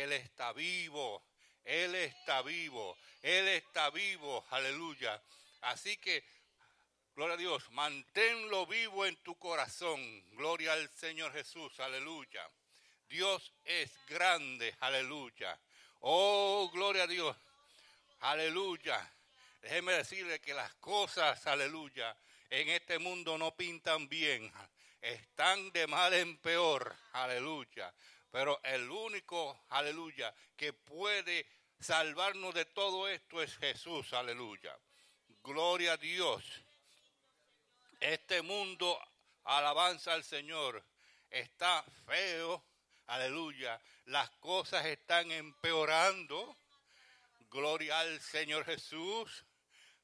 Él está vivo, Él está vivo, Él está vivo, aleluya. Así que, gloria a Dios, manténlo vivo en tu corazón, gloria al Señor Jesús, aleluya. Dios es grande, aleluya. Oh, gloria a Dios, aleluya. Déjeme decirle que las cosas, aleluya, en este mundo no pintan bien, están de mal en peor, aleluya. Pero el único, aleluya, que puede salvarnos de todo esto es Jesús, aleluya. Gloria a Dios. Este mundo, alabanza al Señor, está feo, aleluya. Las cosas están empeorando. Gloria al Señor Jesús,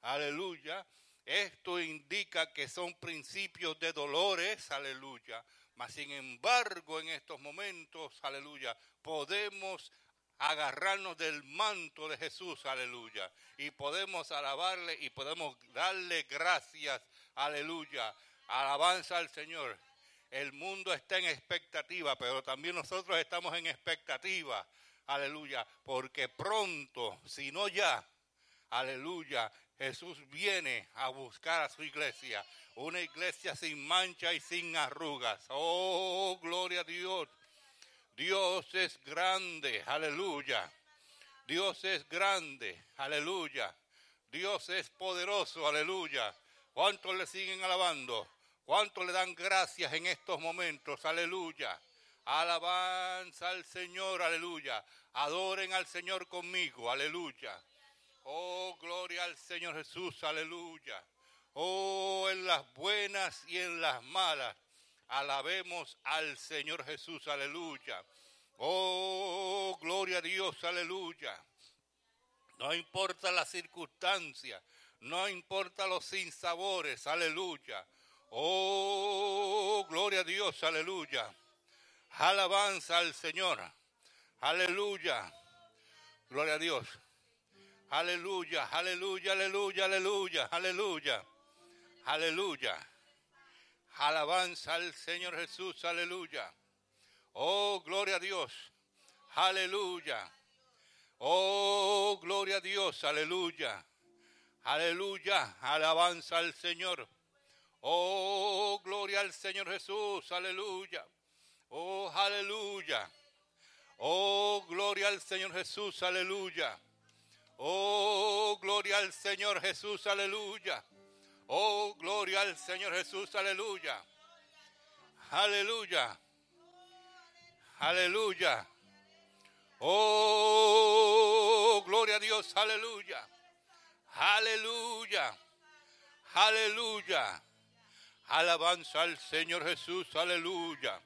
aleluya. Esto indica que son principios de dolores, aleluya. Mas sin embargo, en estos momentos, aleluya, podemos agarrarnos del manto de Jesús, aleluya. Y podemos alabarle y podemos darle gracias, aleluya. Alabanza al Señor. El mundo está en expectativa, pero también nosotros estamos en expectativa, aleluya. Porque pronto, si no ya, aleluya, Jesús viene a buscar a su iglesia, una iglesia sin mancha y sin arrugas. Oh, gloria a Dios. Dios es grande, aleluya. Dios es grande, aleluya. Dios es poderoso, aleluya. ¿Cuántos le siguen alabando? ¿Cuántos le dan gracias en estos momentos? Aleluya. Alabanza al Señor, aleluya. Adoren al Señor conmigo, aleluya. Oh, gloria al Señor Jesús, aleluya. Oh, en las buenas y en las malas. Alabemos al Señor Jesús, aleluya. Oh, gloria a Dios, aleluya. No importa la circunstancia, no importa los sinsabores, aleluya. Oh, gloria a Dios, aleluya. Alabanza al Señor, aleluya. Gloria a Dios. Aleluya, aleluya, aleluya, aleluya, aleluya, aleluya. Alabanza al Señor Jesús, aleluya. Oh, gloria a Dios, aleluya. Oh, gloria a Dios, aleluya. Aleluya, alabanza al Señor. Oh, gloria al Señor Jesús, aleluya. Oh, aleluya. Oh, gloria al Señor Jesús, aleluya. Oh, gloria al Señor Jesús, aleluya. Oh, gloria al Señor Jesús, aleluya. Aleluya. Aleluya. Oh, gloria a Dios, aleluya. Aleluya. Aleluya. Alabanza al Señor Jesús, aleluya.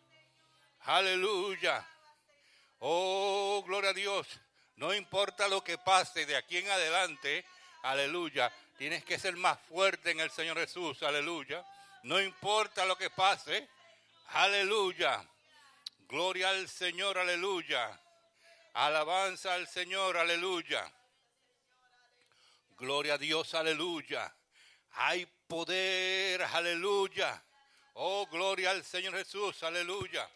Aleluya. Oh, gloria a Dios. No importa lo que pase de aquí en adelante, aleluya. Tienes que ser más fuerte en el Señor Jesús, aleluya. No importa lo que pase, aleluya. Gloria al Señor, aleluya. Alabanza al Señor, aleluya. Gloria a Dios, aleluya. Hay poder, aleluya. Oh, gloria al Señor Jesús, aleluya.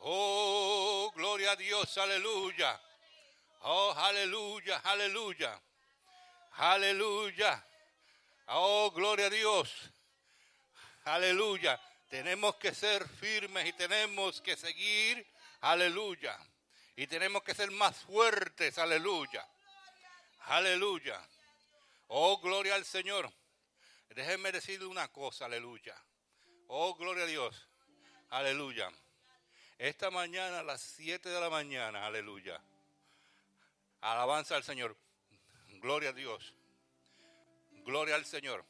Oh, gloria a Dios, aleluya. Oh, aleluya, aleluya. Aleluya. Oh, gloria a Dios. Aleluya. Tenemos que ser firmes y tenemos que seguir. Aleluya. Y tenemos que ser más fuertes. Aleluya. Aleluya. Oh, gloria al Señor. Déjenme decirle una cosa. Aleluya. Oh, gloria a Dios. Aleluya. Esta mañana a las 7 de la mañana. Aleluya Alabanza al Señor. Gloria a Dios. Gloria al Señor.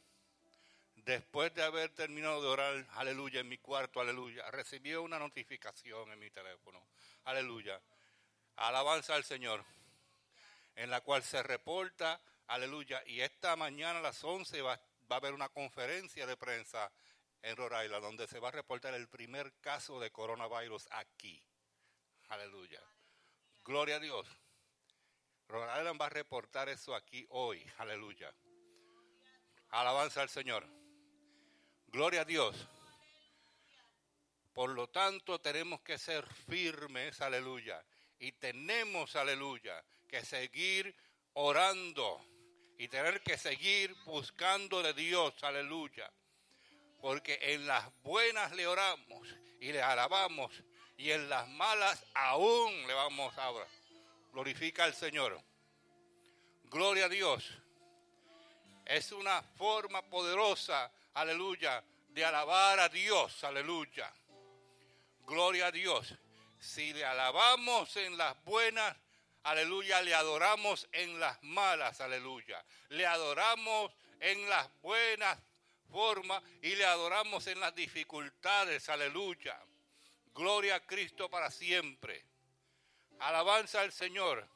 Después de haber terminado de orar, aleluya, en mi cuarto, aleluya, recibí una notificación en mi teléfono. Aleluya. Alabanza al Señor. En la cual se reporta, aleluya. Y esta mañana a las 11 va, a haber una conferencia de prensa en Rhode Island donde se va a reportar el primer caso de coronavirus aquí. Aleluya. Gloria a Dios. Rhode va a reportar eso aquí hoy. Aleluya. Alabanza al Señor. Gloria a Dios. Por lo tanto, tenemos que ser firmes, aleluya, Y tenemos, aleluya, que seguir orando y tener que seguir buscando de Dios, aleluya. Porque en las buenas le oramos y le alabamos y en las malas aún le vamos a orar. Glorifica al Señor. Gloria a Dios. Es una forma poderosa, aleluya, de alabar a Dios, aleluya. Gloria a Dios. Si le alabamos en las buenas, aleluya, le adoramos en las malas, aleluya. Le adoramos en las buenas formas y le adoramos en las dificultades, aleluya. Gloria a Cristo para siempre. Alabanza al Señor.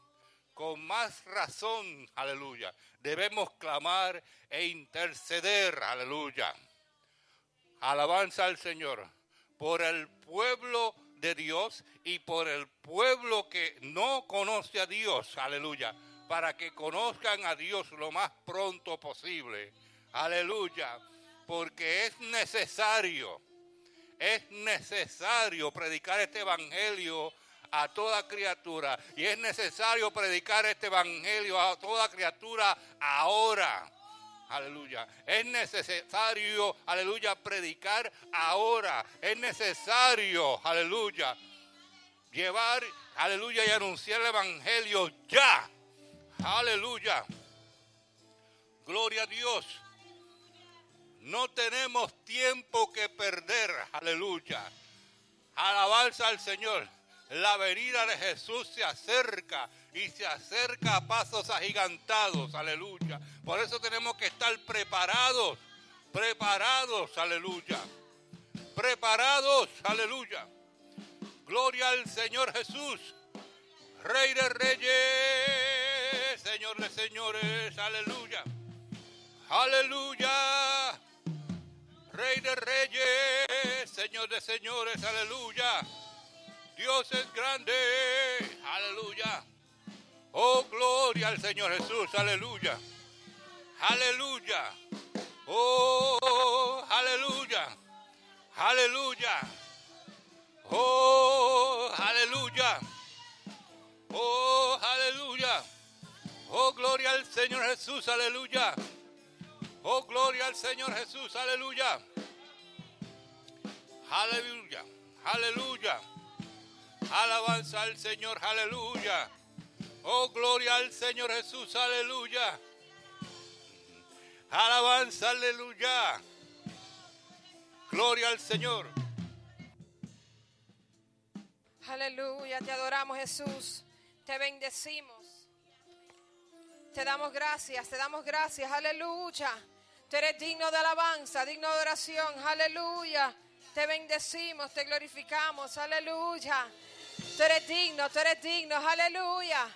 Con más razón, aleluya. Debemos clamar e interceder, aleluya. Alabanza al Señor por el pueblo de Dios y por el pueblo que no conoce a Dios, aleluya, para que conozcan a Dios lo más pronto posible, aleluya, porque es necesario, es necesario predicar este evangelio a toda criatura y es necesario predicar este evangelio a toda criatura ahora. Aleluya. Es necesario, aleluya, predicar ahora. Es necesario, aleluya, llevar, aleluya, y anunciar el Evangelio ya. Aleluya. Gloria a Dios. No tenemos tiempo que perder. Aleluya. Alabanza al Señor. La venida de Jesús se acerca y se acerca a pasos agigantados, aleluya. Por eso tenemos que estar preparados, preparados, aleluya. Preparados, aleluya. Gloria al Señor Jesús, Rey de Reyes, Señor de Señores, aleluya. Aleluya. Rey de Reyes, Señor de Señores, aleluya. Dios es grande, aleluya. Oh, gloria al Señor Jesús, aleluya. Aleluya. Oh, aleluya. Aleluya. Oh, aleluya. Oh, aleluya. Oh, gloria al Señor Jesús, aleluya. Oh, gloria al Señor Jesús, aleluya. Aleluya. Aleluya. Alabanza al Señor, aleluya. Oh, gloria al Señor Jesús, aleluya. Alabanza, aleluya. Gloria al Señor. Aleluya, te adoramos Jesús, te bendecimos. Te damos gracias, te damos gracias, aleluya. Tú eres digno de alabanza, digno de oración, aleluya. Te bendecimos, te glorificamos, aleluya. Tú eres digno, tú eres digno, aleluya.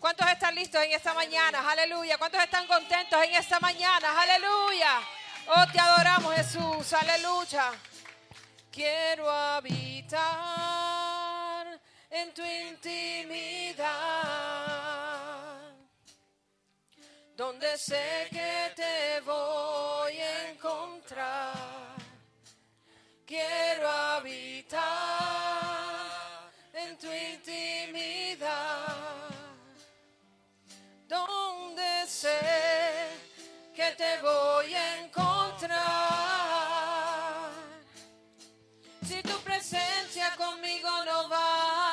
¿Cuántos están listos en esta mañana? Aleluya. ¿Cuántos están contentos en esta mañana? Aleluya. Oh, te adoramos Jesús. Aleluya. Quiero habitar en tu intimidad, donde sé que te voy a encontrar. Quiero habitar tu intimidad donde sé que te voy a encontrar. Si tu presencia conmigo no va,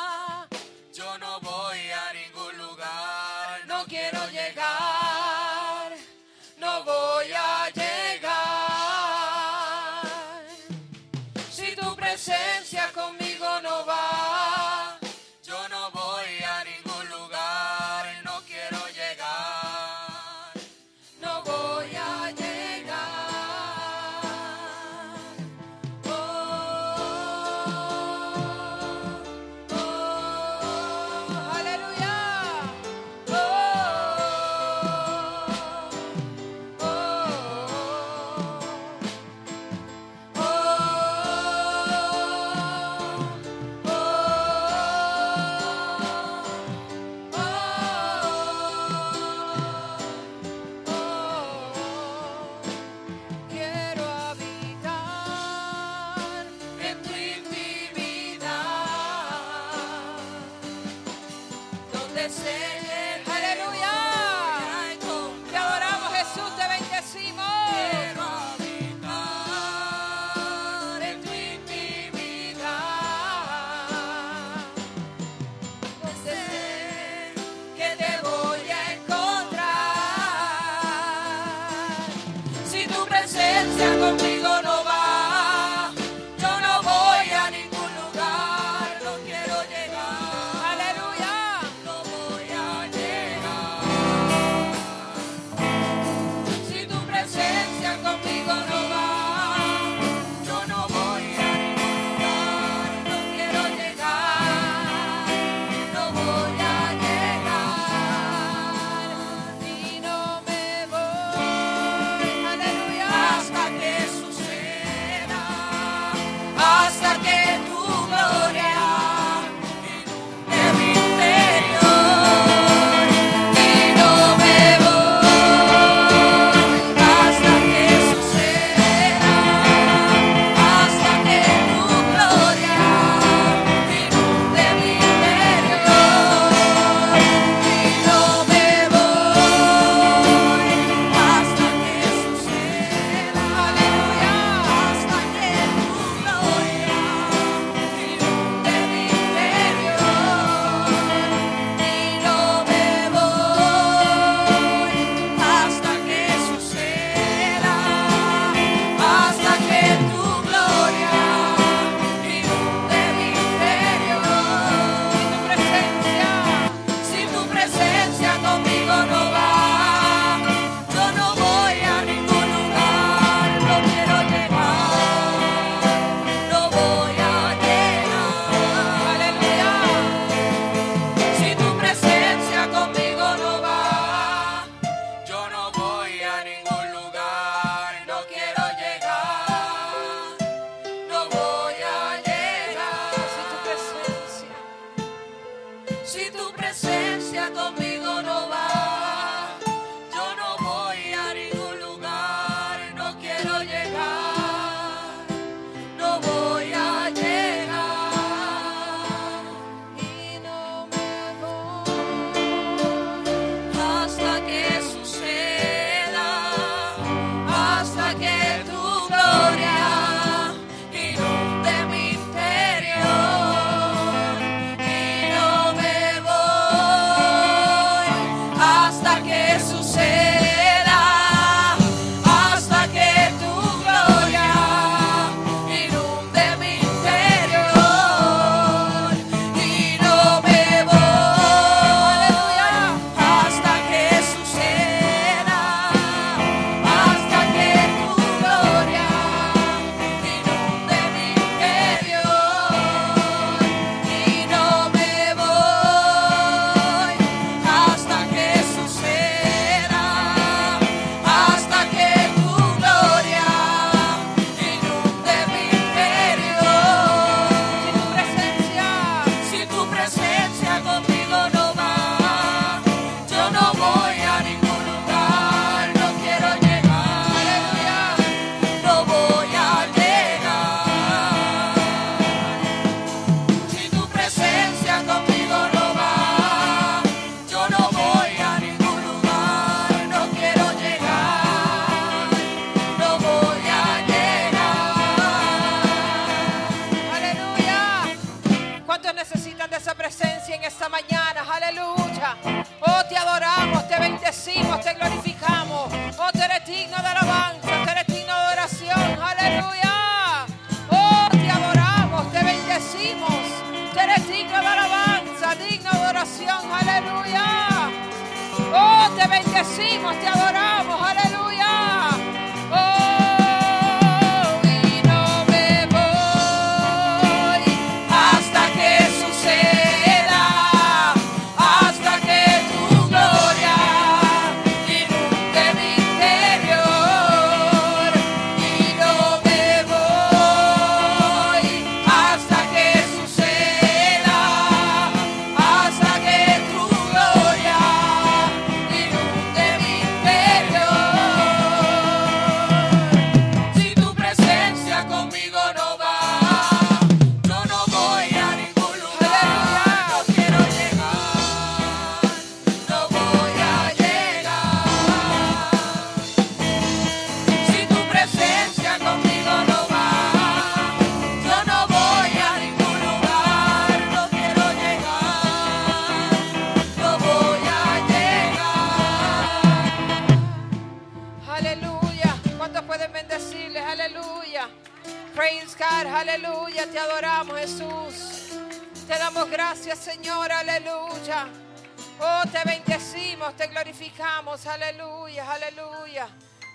bendecimos, te glorificamos, aleluya, aleluya.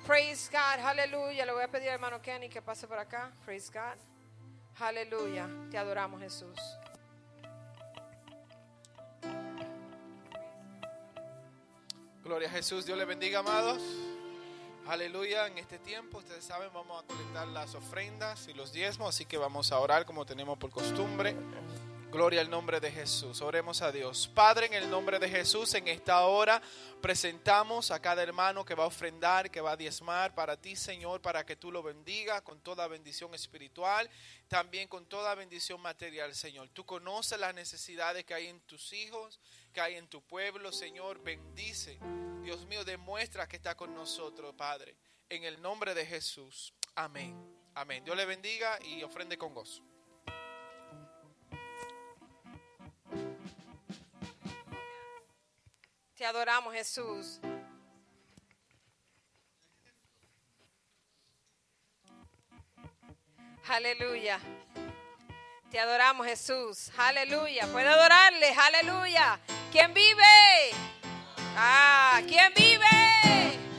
Praise God, aleluya. Le voy a pedir al hermano Kenny que pase por acá. Praise God. Aleluya, te adoramos Jesús. Gloria a Jesús, Dios le bendiga, amados. Aleluya, en este tiempo, ustedes saben, vamos a colectar las ofrendas y los diezmos, así que vamos a orar como tenemos por costumbre. Gloria al nombre de Jesús. Oremos a Dios. Padre, en el nombre de Jesús, en esta hora presentamos a cada hermano que va a ofrendar, que va a diezmar para ti, Señor, para que tú lo bendiga con toda bendición espiritual, también con toda bendición material, Señor. Tú conoces las necesidades que hay en tus hijos, que hay en tu pueblo, Señor. Bendice. Dios mío, demuestra que está con nosotros, Padre. En el nombre de Jesús. Amén. Amén. Dios le bendiga y ofrende con gozo. Te adoramos Jesús. Aleluya. Te adoramos Jesús. Aleluya. Puede adorarle. Aleluya. ¿Quién vive? Ah, ¿quién vive?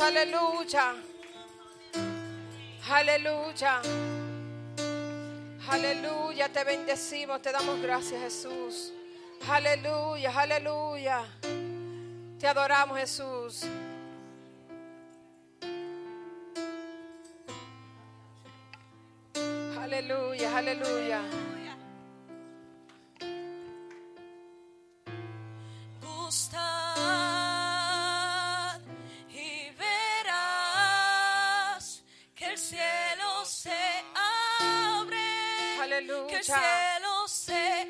Aleluya. Aleluya. Aleluya, te bendecimos, te damos gracias Jesús. Aleluya, aleluya. Te adoramos Jesús. lucha. Que el cielo sea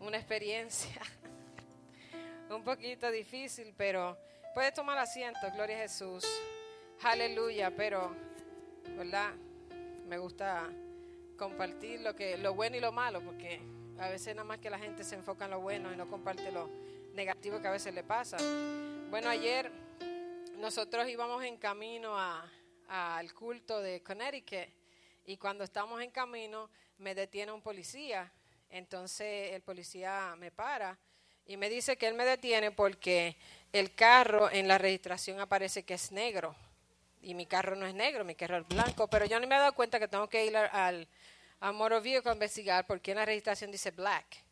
una experiencia un poquito difícil, pero puedes tomar asiento, gloria a Jesús. Aleluya, pero, ¿verdad? Me gusta compartir lo que lo bueno y lo malo, porque a veces nada más que la gente se enfoca en lo bueno y no comparte lo negativo que a veces le pasa. Bueno, ayer nosotros íbamos en camino a- al culto de Connecticut y cuando estamos en camino me detiene un policía. Entonces el policía me para y me dice que él me detiene porque el carro en la registración aparece que es negro y mi carro no es negro, mi carro es blanco, pero yo no me he dado cuenta que tengo que ir al, al, motor a investigar porque en la registración dice black.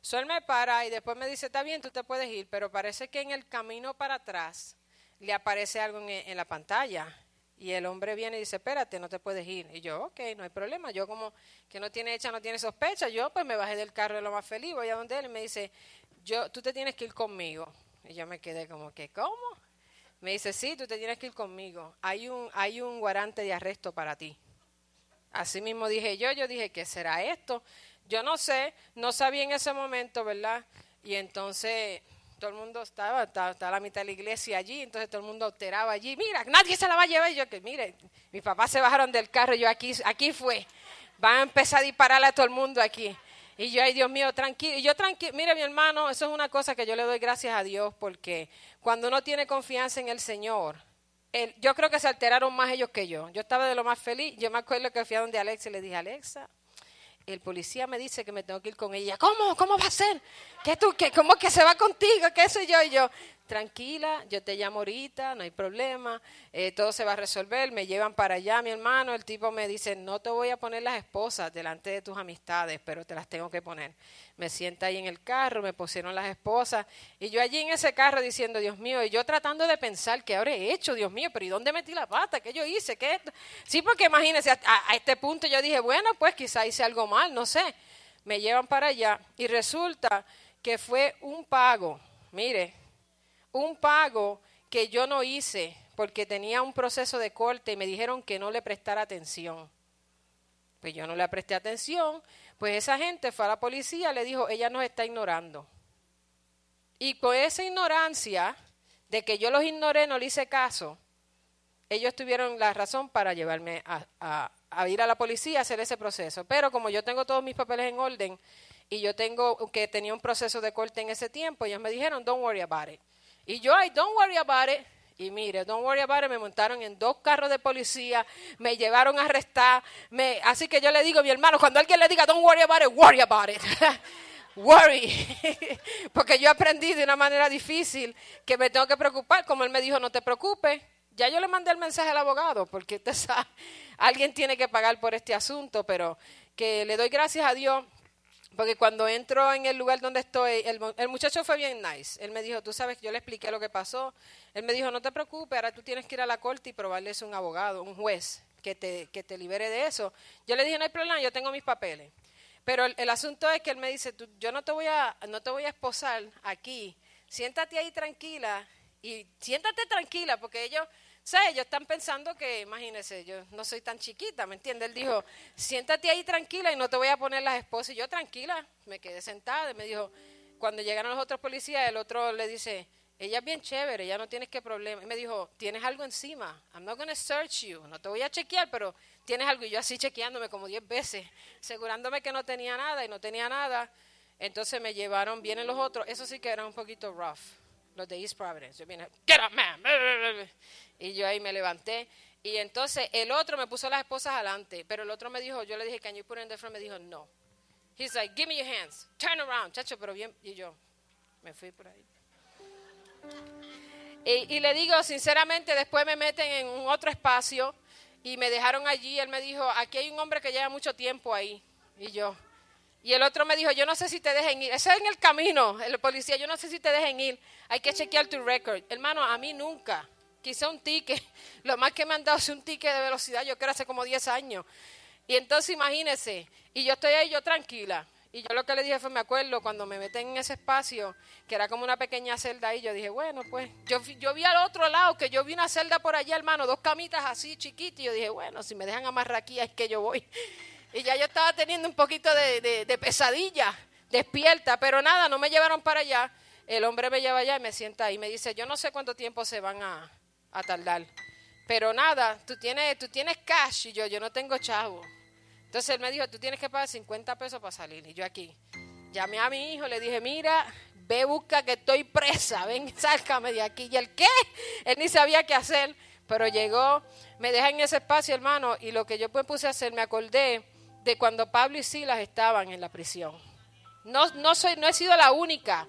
So él me para y después me dice, está bien, tú te puedes ir, pero parece que en el camino para atrás le aparece algo en, en la pantalla. Y el hombre viene y dice, espérate, no te puedes ir. Y yo, ok, no hay problema. Yo como que no tiene hecha, no tiene sospecha, yo pues me bajé del carro de lo más feliz, voy a donde él y me dice, yo, tú te tienes que ir conmigo. Y yo me quedé como que, ¿cómo? Me dice, sí, tú te tienes que ir conmigo. Hay un, hay un guarante de arresto para ti. Así mismo dije yo, yo dije, ¿qué será esto? Yo no sé, no sabía en ese momento, ¿verdad? Y entonces todo el mundo estaba, estaba, estaba la mitad de la iglesia allí, entonces todo el mundo alteraba allí, mira, nadie se la va a llevar. Y yo que, mire, mis papás se bajaron del carro, yo aquí, aquí fue, van a empezar a dispararle a todo el mundo aquí. Y yo, ay Dios mío, tranquilo. Y yo tranquilo, mire mi hermano, eso es una cosa que yo le doy gracias a Dios, porque cuando uno tiene confianza en el Señor, el- yo creo que se alteraron más ellos que yo. Yo estaba de lo más feliz. Yo me acuerdo que fui a donde Alexa y le dije, Alexa, el policía me dice que me tengo que ir con ella. ¿Cómo? ¿Cómo va a ser? ¿Qué tú? ¿Qué, ¿Cómo que se va contigo? ¿Qué soy yo? Y yo, tranquila, yo te llamo ahorita, no hay problema, eh, todo se va a resolver, me llevan para allá, mi hermano, el tipo me dice, no te voy a poner las esposas delante de tus amistades, pero te las tengo que poner. Me sienta ahí en el carro, me pusieron las esposas, y yo allí en ese carro diciendo, Dios mío, y yo tratando de pensar, ¿qué habré hecho, Dios mío? Pero ¿y dónde metí la pata? ¿Qué yo hice? ¿Qué? Sí, porque imagínense, a, a este punto yo dije, bueno, pues quizá hice algo mal, no sé. Me llevan para allá y resulta que fue un pago, mire, un pago que yo no hice porque tenía un proceso de corte y me dijeron que no le prestara atención. Pues yo no le presté atención, pues esa gente fue a la policía, le dijo, ella nos está ignorando. Y con esa ignorancia de que yo los ignoré, no le hice caso, ellos tuvieron la razón para llevarme a, ir a la policía a hacer ese proceso. Pero como yo tengo todos mis papeles en orden y yo tengo que tenía un proceso de corte en ese tiempo, ellos me dijeron, don't worry about it. Y yo, ay, don't worry about it. Y mire, don't worry about it, me montaron en dos carros de policía, me llevaron a arrestar. Me, así que yo le digo a mi hermano, cuando alguien le diga, don't worry about it, worry about it. worry. Porque yo aprendí de una manera difícil que me tengo que preocupar. Como él me dijo, no te preocupes. Ya yo le mandé el mensaje al abogado, porque usted sabe, alguien tiene que pagar por este asunto, pero que le doy gracias a Dios porque cuando entro en el lugar donde estoy, el, el muchacho fue bien nice. Él me dijo, tú sabes, yo le expliqué lo que pasó. Él me dijo, no te preocupes, ahora tú tienes que ir a la corte y probarles un abogado, un juez, que te, que te libere de eso. Yo le dije, no hay problema, yo tengo mis papeles. Pero el, el asunto es que él me dice, "Tú- yo no te, voy a, no te voy a esposar aquí. Siéntate ahí tranquila y siéntate tranquila porque ellos ¿Sabes? Ellos están pensando que, imagínense, yo no soy tan chiquita, ¿me entiendes? Él dijo, siéntate ahí tranquila y no te voy a poner las esposas. Y yo tranquila, me quedé sentada y me dijo, cuando llegaron los otros policías, el otro le dice, ella es bien chévere, ella no tienes que problema. Y me dijo, tienes algo encima. I'm not going to search you. No te voy a chequear, pero tienes algo. Y yo así chequeándome como 10 veces, asegurándome que no tenía nada y no tenía nada. Entonces me llevaron, vienen los otros. Eso sí que era un poquito rough. Los de East Providence. Yo vine, get up, man. Y yo ahí me levanté. Y entonces el otro me puso las esposas adelante. Pero el otro me dijo, yo le dije, can you put it in the front? Me dijo, no. He's like, give me your hands. Turn around, chacho, pero bien. Y yo me fui por ahí. Y, le digo, sinceramente, después me meten en un otro espacio y me dejaron allí. Él me dijo, aquí hay un hombre que lleva mucho tiempo ahí. Y yo. Y el otro me dijo, yo no sé si te dejen ir. Eso es en el camino, el policía, yo no sé si te dejen ir. Hay que chequear tu récord. Hermano, a mí nunca. Quizá un ticket. Lo más que me han dado es un ticket de velocidad, yo creo hace como 10 años. Y entonces imagínese, y yo estoy ahí yo tranquila. Y yo lo que le dije fue, me acuerdo, cuando me meten en ese espacio, que era como una pequeña celda ahí, yo dije, bueno, pues, yo, yo vi al otro lado, que yo vi una celda por allá, hermano, dos camitas así chiquitas, y yo dije, bueno, si me dejan amarrar aquí, es que yo voy. Y ya yo estaba teniendo un poquito de, de- de pesadilla, despierta, pero nada, no me llevaron para allá. El hombre me lleva allá y me sienta ahí, me dice, yo no sé cuánto tiempo se van a, a tardar, pero nada, tú tienes, tú tienes cash, y yo, yo no tengo chavo. Entonces él me dijo, tú tienes que pagar 50 pesos para salir. Y yo aquí, llamé a mi hijo, le dije, mira, ve, busca que estoy presa, ven, sálcame de aquí. ¿Y el qué? Él ni sabía qué hacer, pero llegó, me deja en ese espacio, hermano, y lo que yo me puse a hacer, me acordé de cuando Pablo y Silas estaban en la prisión. No, no, soy, no he sido la única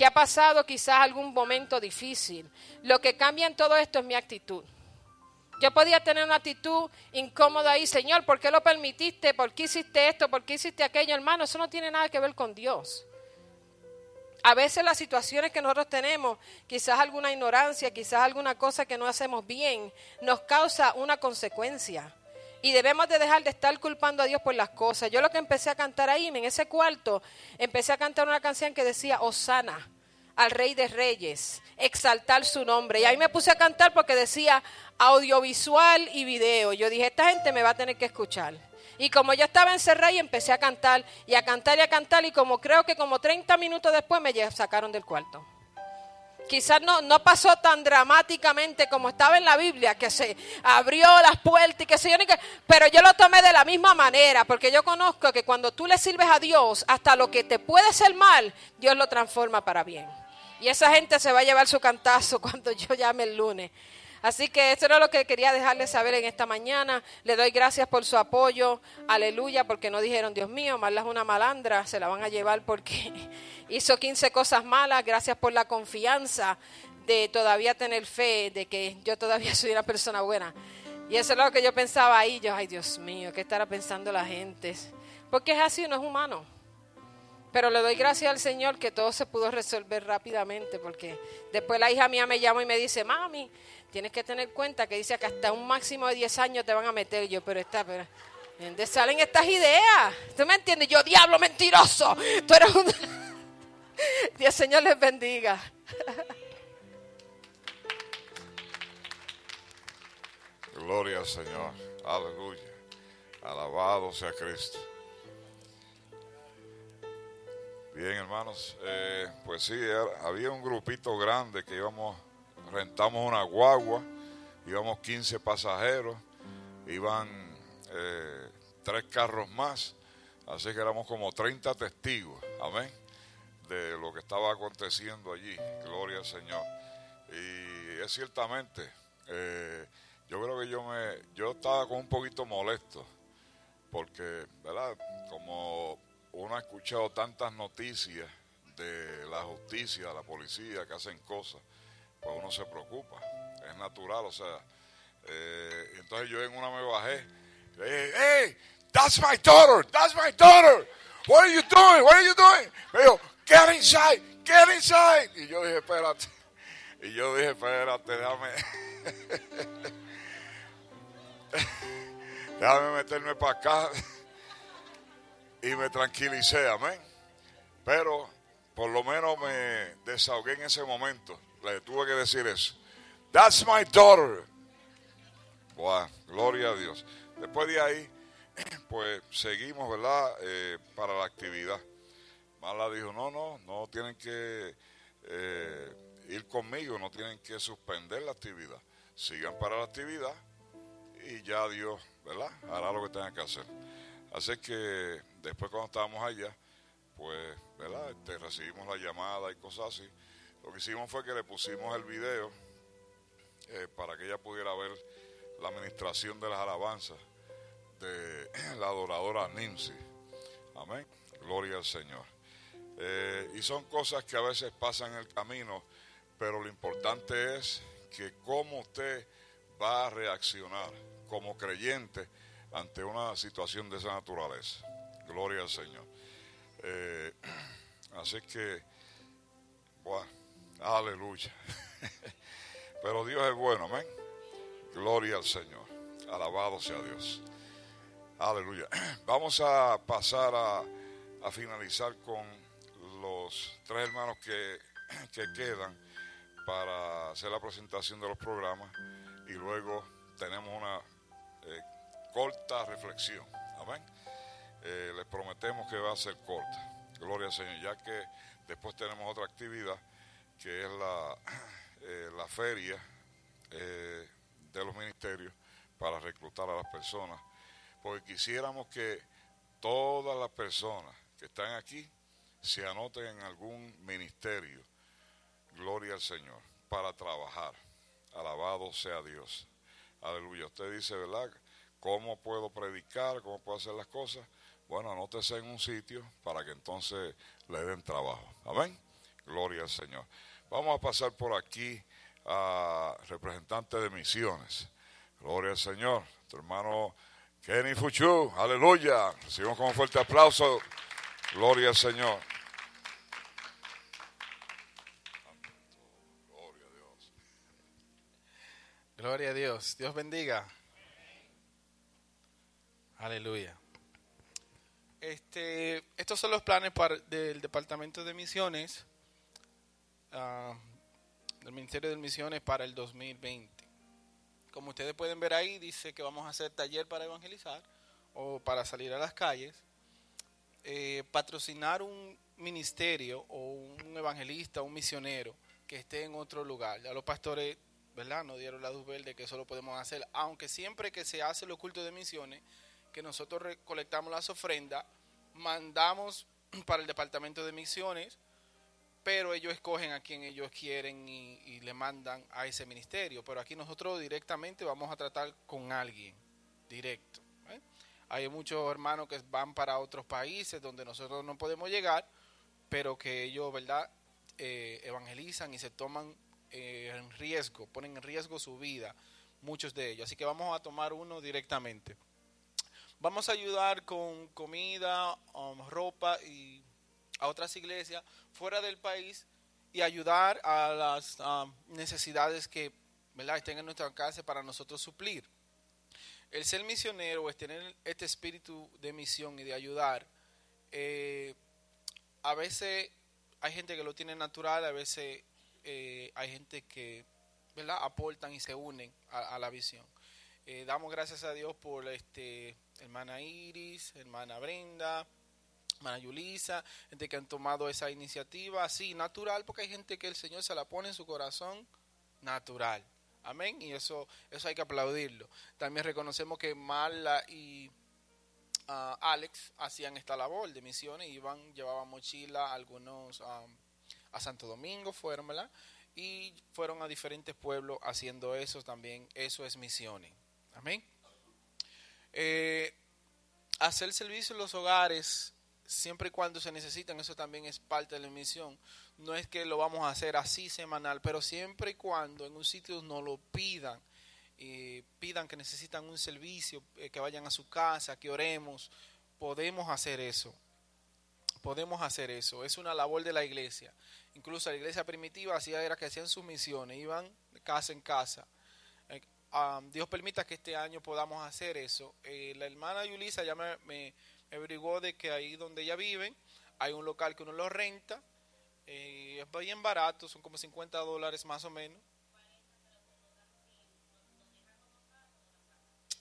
que ha pasado quizás algún momento difícil. Lo que cambia en todo esto es mi actitud. Yo podía tener una actitud incómoda ahí, Señor, ¿por qué lo permitiste? ¿Por qué hiciste esto? ¿Por qué hiciste aquello? Hermano, eso no tiene nada que ver con Dios. A veces las situaciones que nosotros tenemos, quizás alguna ignorancia, quizás alguna cosa que no hacemos bien, nos causa una consecuencia. Y debemos de dejar de estar culpando a Dios por las cosas. Yo lo que empecé a cantar ahí, en ese cuarto, empecé a cantar una canción que decía, Osana al Rey de Reyes, exaltar su nombre. Y ahí me puse a cantar porque decía audiovisual y video. Yo dije, esta gente me va a tener que escuchar. Y como yo estaba encerrada y empecé a cantar y a cantar y a cantar y como creo que como 30 minutos después me sacaron del cuarto. Quizás no, no pasó tan dramáticamente como estaba en la Biblia, que se abrió las puertas y que se yo, pero yo lo tomé de la misma manera, porque yo conozco que cuando tú le sirves a Dios, hasta lo que te puede ser mal, Dios lo transforma para bien. Y esa gente se va a llevar su cantazo cuando yo llame el lunes. Así que eso era lo que quería dejarles saber en esta mañana. Le doy gracias por su apoyo. Aleluya, porque no dijeron, Dios mío, Marla es una malandra, se la van a llevar porque hizo 15 cosas malas. Gracias por la confianza de todavía tener fe de que yo todavía soy una persona buena. Y eso es lo que yo pensaba ahí. Yo, ay Dios mío, ¿qué estará pensando la gente? Porque es así, no es humano. Pero le doy gracias al Señor que todo se pudo resolver rápidamente, porque después la hija mía me llama y me dice, mami, tienes que tener cuenta que dice que hasta un máximo de 10 años te van a meter. Yo, pero está, pero, ¿de dónde salen estas ideas? ¿Tú me entiendes? Yo, diablo mentiroso, tú eres un... Dios Señor les bendiga. Gloria al Señor. Aleluya. Alabado sea Cristo. Bien, hermanos. eh, pues sí, había un grupito grande que íbamos, rentamos una guagua, íbamos 15 pasajeros, iban eh, tres carros más, así que éramos como 30 testigos, amén, de lo que estaba aconteciendo allí. Gloria al Señor. Y es ciertamente, eh, yo creo que yo me, yo estaba con un poquito molesto, porque, ¿verdad? Como uno ha escuchado tantas noticias de la justicia, la policía que hacen cosas, pues uno se preocupa, es natural, o sea, eh, entonces yo en una me bajé, dije, hey, that's my daughter, that's my daughter, what are you doing, what are you doing? Me dijo, get inside, get inside, y yo dije, espérate, y yo dije, espérate, déjame, déjame meterme para acá, y me tranquilicé, amén. Pero por lo menos me desahogué en ese momento. Le tuve que decir eso. That's my daughter. Buah, gloria a Dios. Después de ahí, pues seguimos, ¿verdad? Eh, para la actividad. Mala dijo, no, no, no tienen que eh, ir conmigo, no tienen que suspender la actividad. Sigan para la actividad y ya Dios, ¿verdad? Hará lo que tenga que hacer. Así que después cuando estábamos allá, pues, ¿verdad? Este, recibimos la llamada y cosas así. Lo que hicimos fue que le pusimos el video eh, para que ella pudiera ver la administración de las alabanzas de la adoradora Nimsi. Amén. Gloria al Señor. Eh, y son cosas que a veces pasan en el camino, pero lo importante es que cómo usted va a reaccionar como creyente ante una situación de esa naturaleza. Gloria al Señor. Eh, así que, bueno, aleluya. Pero Dios es bueno, amén. Gloria al Señor. Alabado sea Dios. Aleluya. Vamos a pasar a, finalizar con los tres hermanos que, que quedan para hacer la presentación de los programas y luego tenemos una eh, corta reflexión. Amén. Eh, les prometemos que va a ser corta. Gloria al Señor, ya que después tenemos otra actividad que es la, eh, la feria eh, de los ministerios para reclutar a las personas. Porque quisiéramos que todas las personas que están aquí se anoten en algún ministerio. Gloria al Señor, para trabajar. Alabado sea Dios. Aleluya. Usted dice, ¿verdad? ¿Cómo puedo predicar? ¿Cómo puedo hacer las cosas? Bueno, anótese en un sitio para que entonces le den trabajo. Amén. Gloria al Señor. Vamos a pasar por aquí a representante de misiones. Gloria al Señor. Tu hermano Kenny Fuchu. Aleluya. Recibimos con un fuerte aplauso. Gloria al Señor. Gloria a Dios. Gloria a Dios. Dios bendiga. Aleluya. Este, estos son los planes del Departamento de Misiones, ah, del Ministerio de Misiones para el 2020. Como ustedes pueden ver ahí, dice que vamos a hacer taller para evangelizar o para salir a las calles, eh, patrocinar un ministerio o un evangelista, un misionero que esté en otro lugar. Ya los pastores, ¿verdad? Nos dieron la luz verde que eso lo podemos hacer, aunque siempre que se hace el culto de misiones, que nosotros recolectamos las ofrendas, mandamos para el departamento de misiones, pero ellos escogen a quien ellos quieren y, le mandan a ese ministerio. Pero aquí nosotros directamente vamos a tratar con alguien, directo. ¿eh? Hay muchos hermanos que van para otros países donde nosotros no podemos llegar, pero que ellos, ¿verdad?, eh, evangelizan y se toman eh, en riesgo, ponen en riesgo su vida, muchos de ellos. Así que vamos a tomar uno directamente. Vamos a ayudar con comida, um, ropa y a otras iglesias fuera del país y ayudar a las um, necesidades que ¿verdad? estén en nuestra casa para nosotros suplir. El ser misionero es tener este espíritu de misión y de ayudar. eh, a veces hay gente que lo tiene natural, a veces eh, hay gente que ¿verdad? aportan y se unen a, a la visión. Eh, damos gracias a Dios por este hermana Iris, hermana Brenda, hermana Yulisa, gente que han tomado esa iniciativa así, natural, porque hay gente que el Señor se la pone en su corazón natural. Amén. Y eso, eso hay que aplaudirlo. También reconocemos que Marla y ah, Alex hacían esta labor de misiones, iban, llevaban mochila, algunos ah, a Santo Domingo fueron, ¿verdad? Y fueron a diferentes pueblos haciendo eso también. Eso es misiones. Amén. Eh, hacer servicio en los hogares, siempre y cuando se necesitan, eso también es parte de la misión. No es que lo vamos a hacer así semanal, pero siempre y cuando en un sitio nos lo pidan, pidan que necesitan un servicio, eh, que vayan a su casa, que oremos, podemos hacer eso. Podemos hacer eso. Es una labor de la iglesia. Incluso la iglesia primitiva hacía era que hacían sus misiones, iban casa en casa. Um, Dios permita que este año podamos hacer eso. Eh, la hermana Yulisa ya me averiguó de que ahí donde ella vive hay un local que uno lo renta. eh, es bien barato, son como 50 dólares más o menos.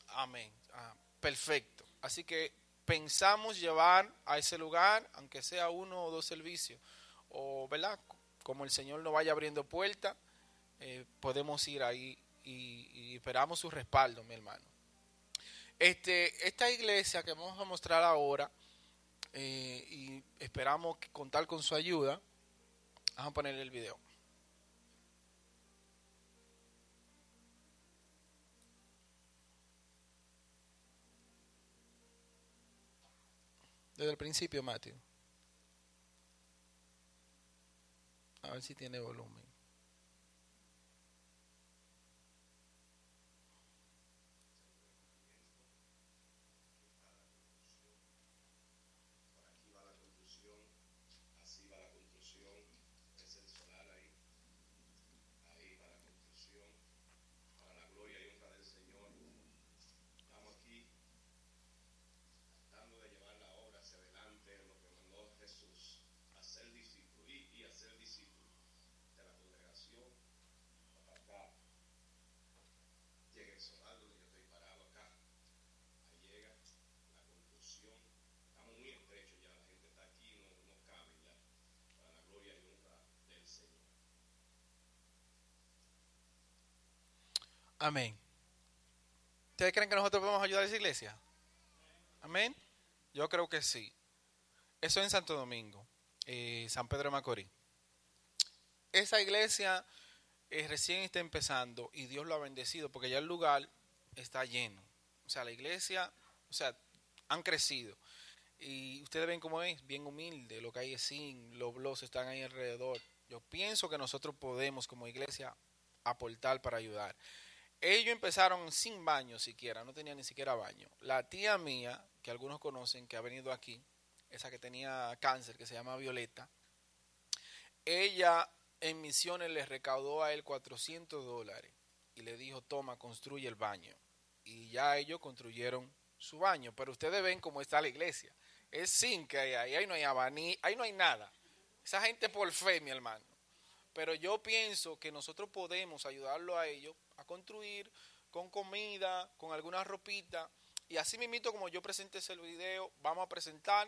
Amén. Ah, perfecto. Así que pensamos llevar a ese lugar, aunque sea uno o dos servicios, o, ¿verdad? Como el Señor nos vaya abriendo puertas, eh, podemos ir ahí y, y esperamos su respaldo, mi hermano. Este, esta iglesia que vamos a mostrar ahora, eh, y esperamos contar con su ayuda, vamos a poner el video. Desde el principio, Matthew. A ver si tiene volumen. Amén. ¿Ustedes creen que nosotros podemos ayudar a esa iglesia? Amén. Yo creo que sí. Eso en Santo Domingo, eh, San Pedro de Macorís. Esa iglesia eh, recién está empezando y Dios lo ha bendecido porque ya el lugar está lleno. O sea, la iglesia, o sea, han crecido. Y ustedes ven cómo es, bien humilde, lo que hay es sin, los blogs están ahí alrededor. Yo pienso que nosotros podemos como iglesia aportar para ayudar. Ellos empezaron sin baño siquiera, no tenían ni siquiera baño. La tía mía, que algunos conocen, que ha venido aquí, esa que tenía cáncer, que se llama Violeta, ella en misiones le recaudó a él 400 dólares y le dijo, toma, construye el baño. Y ya ellos construyeron su baño, pero ustedes ven cómo está la iglesia. Es sin que hay ahí, ahí no hay abaní, ahí no hay nada. Esa gente por fe, mi hermano. Pero yo pienso que nosotros podemos ayudarlo a ellos construir con comida, con alguna ropita. Y así mismito como yo presenté ese video, vamos a presentar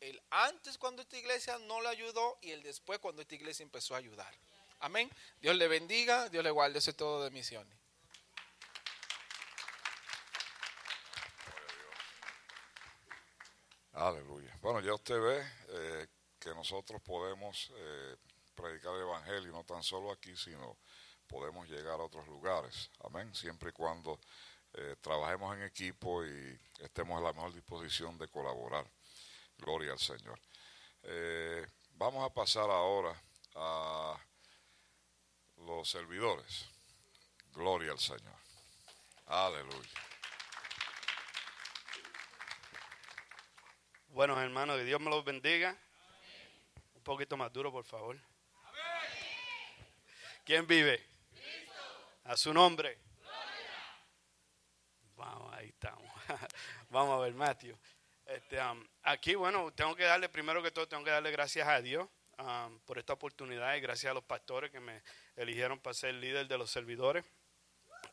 el antes cuando esta iglesia no le ayudó y el después cuando esta iglesia empezó a ayudar. Amén. Dios le bendiga, Dios le guarde ese todo de misiones. Aleluya. Bueno, ya usted ve eh, que nosotros podemos eh, predicar el Evangelio no tan solo aquí, sino podemos llegar a otros lugares. Amén. Siempre y cuando eh, trabajemos en equipo y estemos en la mejor disposición de colaborar. Gloria al Señor. Eh, vamos a pasar ahora a los servidores. Gloria al Señor. Aleluya. Bueno, hermanos, que Dios me los bendiga. Un poquito más duro, por favor. ¿Quién vive? A su nombre. Vamos, ahí estamos. Vamos a ver, Matthew. Este, um, aquí, bueno, tengo que darle, primero que todo, tengo que darle gracias a Dios um, por esta oportunidad y gracias a los pastores que me eligieron para ser líder de los servidores.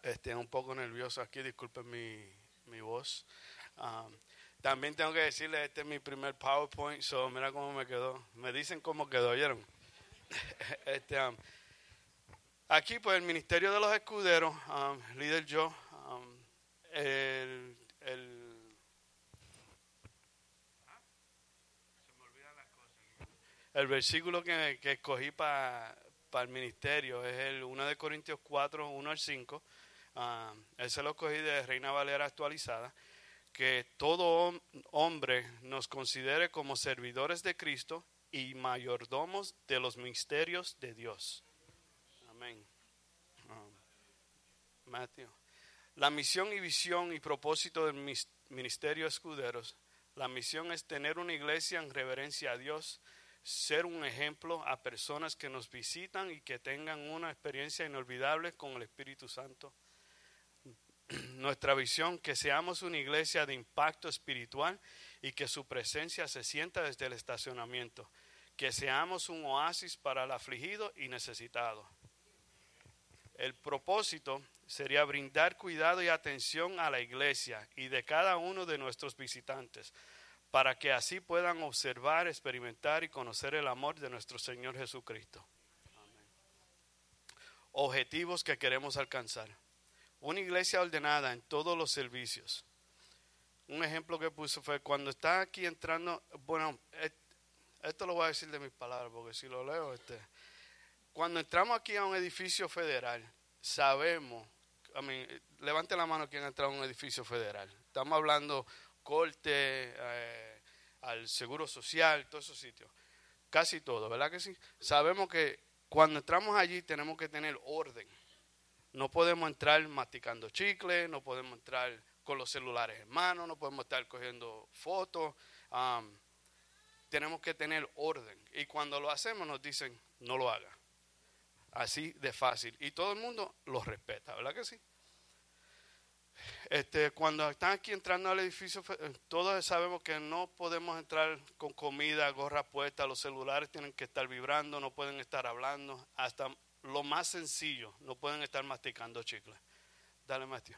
Este, un poco nervioso aquí, disculpen mi, mi voz. Um, también tengo que decirles, este es mi primer PowerPoint, so mira cómo me quedó. Me dicen cómo quedó, ¿oyeron? este, um, aquí, pues, el Ministerio de los Escuderos, um, líder yo, um, el, versículo que, que escogí para el ministerio es el 1 de Corintios 4, 1 al 5. Ah, ese lo escogí de Reina Valera actualizada que todo hom- hombre nos considere como servidores de Cristo y mayordomos de los misterios de Dios. Amén. Matthew. La misión y visión y propósito del ministerio escuderos. La misión es tener una iglesia en reverencia a Dios, ser un ejemplo a personas que nos visitan y que tengan una experiencia inolvidable con el Espíritu Santo nuestra visión, que seamos una iglesia de impacto espiritual y que su presencia se sienta desde el estacionamiento, que seamos un oasis para el afligido y necesitado. El propósito sería brindar cuidado y atención a la iglesia y de cada uno de nuestros visitantes, para que así puedan observar, experimentar y conocer el amor de nuestro Señor Jesucristo. Objetivos que queremos alcanzar. Una iglesia ordenada en todos los servicios. Un ejemplo que puse fue cuando está aquí entrando, bueno, et- esto lo voy a decir de mis palabras, porque si lo leo, este, cuando entramos aquí a un edificio federal, sabemos, I mean, levante la mano quien ha entrado a un edificio federal. Estamos hablando corte, eh, al seguro social, todos esos sitios. Casi todo, ¿verdad que sí? Sabemos que cuando entramos allí tenemos que tener orden. No podemos entrar masticando chicle, no podemos entrar con los celulares en mano, no podemos estar cogiendo fotos. um, tenemos que tener orden. Y cuando lo hacemos nos dicen, no lo haga. Así de fácil. Y todo el mundo lo respeta, ¿verdad que sí? Este, cuando están aquí entrando al edificio, todos sabemos que no podemos entrar con comida, gorra puesta, los celulares tienen que estar vibrando, no pueden estar hablando, hasta lo más sencillo, no pueden estar masticando chicle. Dale, Mateo.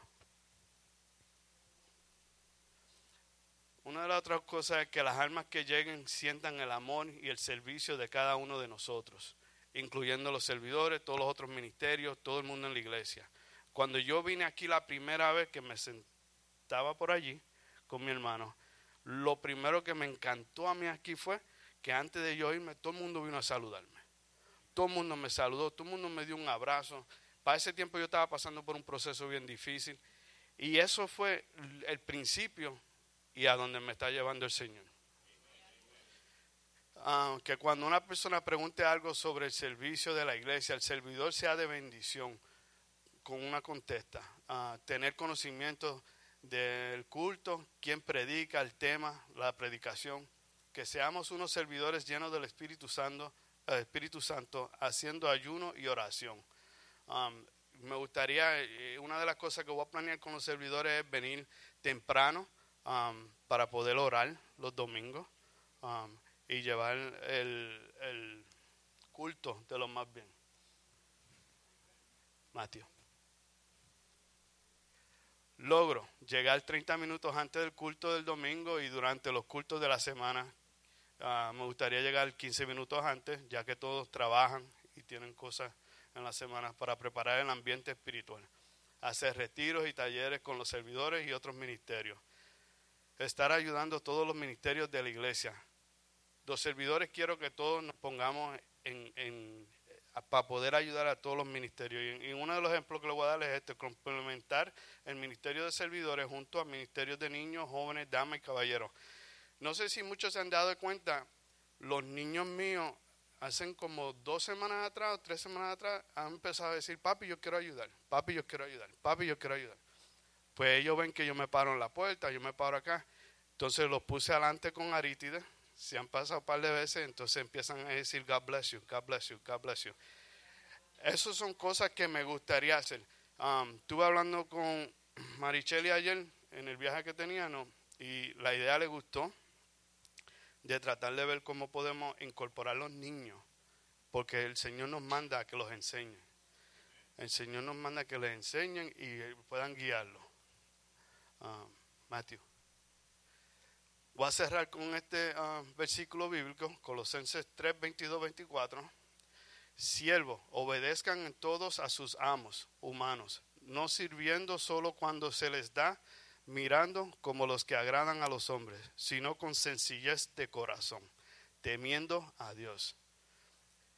Una de las otras cosas es que las almas que lleguen sientan el amor y el servicio de cada uno de nosotros, incluyendo los servidores, todos los otros ministerios, todo el mundo en la iglesia. Cuando yo vine aquí la primera vez que me sentaba por allí con mi hermano, lo primero que me encantó a mí aquí fue que antes de yo irme, todo el mundo vino a saludarme. Todo el mundo me saludó, todo el mundo me dio un abrazo. Para ese tiempo yo estaba pasando por un proceso bien difícil. Y eso fue el principio y a donde me está llevando el Señor. Ah, que cuando una persona pregunte algo sobre el servicio de la iglesia, el servidor sea de bendición con una contesta. Ah, tener conocimiento del culto, quién predica, el tema, la predicación. Que seamos unos servidores llenos del Espíritu Santo, el Espíritu Santo haciendo ayuno y oración. Um, me gustaría, eh, una de las cosas que voy a planear con los servidores es venir temprano um, para poder orar los domingos um, y llevar el, culto de los más bien. Mateo. Logro llegar 30 minutos antes del culto del domingo y durante los cultos de la semana. ah, me gustaría llegar 15 minutos antes, ya que todos trabajan y tienen cosas en la semana para preparar el ambiente espiritual. Hacer retiros y talleres con los servidores y otros ministerios. Estar ayudando todos los ministerios de la iglesia. Los servidores quiero que todos nos pongamos en, en- para poder ayudar a todos los ministerios. Y, uno de los ejemplos que le voy a dar es este, complementar el ministerio de servidores junto al ministerio de niños, jóvenes, damas y caballeros. No sé si muchos se han dado cuenta, los niños míos hacen como dos semanas atrás o tres semanas atrás han empezado a decir, papi, yo quiero ayudar, papi, yo quiero ayudar, papi, yo quiero ayudar. Pues ellos ven que yo me paro en la puerta, yo me paro acá. Entonces los puse adelante con Arítide, se han pasado un par de veces, entonces empiezan a decir, God bless you, God bless you, God bless you. Esas son cosas que me gustaría hacer. Um, estuve hablando con Maricheli ayer en el viaje que teníamos y la idea le gustó de tratar de ver cómo podemos incorporar los niños, porque el Señor nos manda a que los enseñen. El Señor nos manda a que les enseñen y puedan guiarlos. Ah, Mateo. Voy a cerrar con este ah, versículo bíblico, Colosenses 3, 22, 24. Siervos, obedezcan todos a sus amos humanos, no sirviendo solo cuando se les da, mirando como los que agradan a los hombres, sino con sencillez de corazón, temiendo a Dios.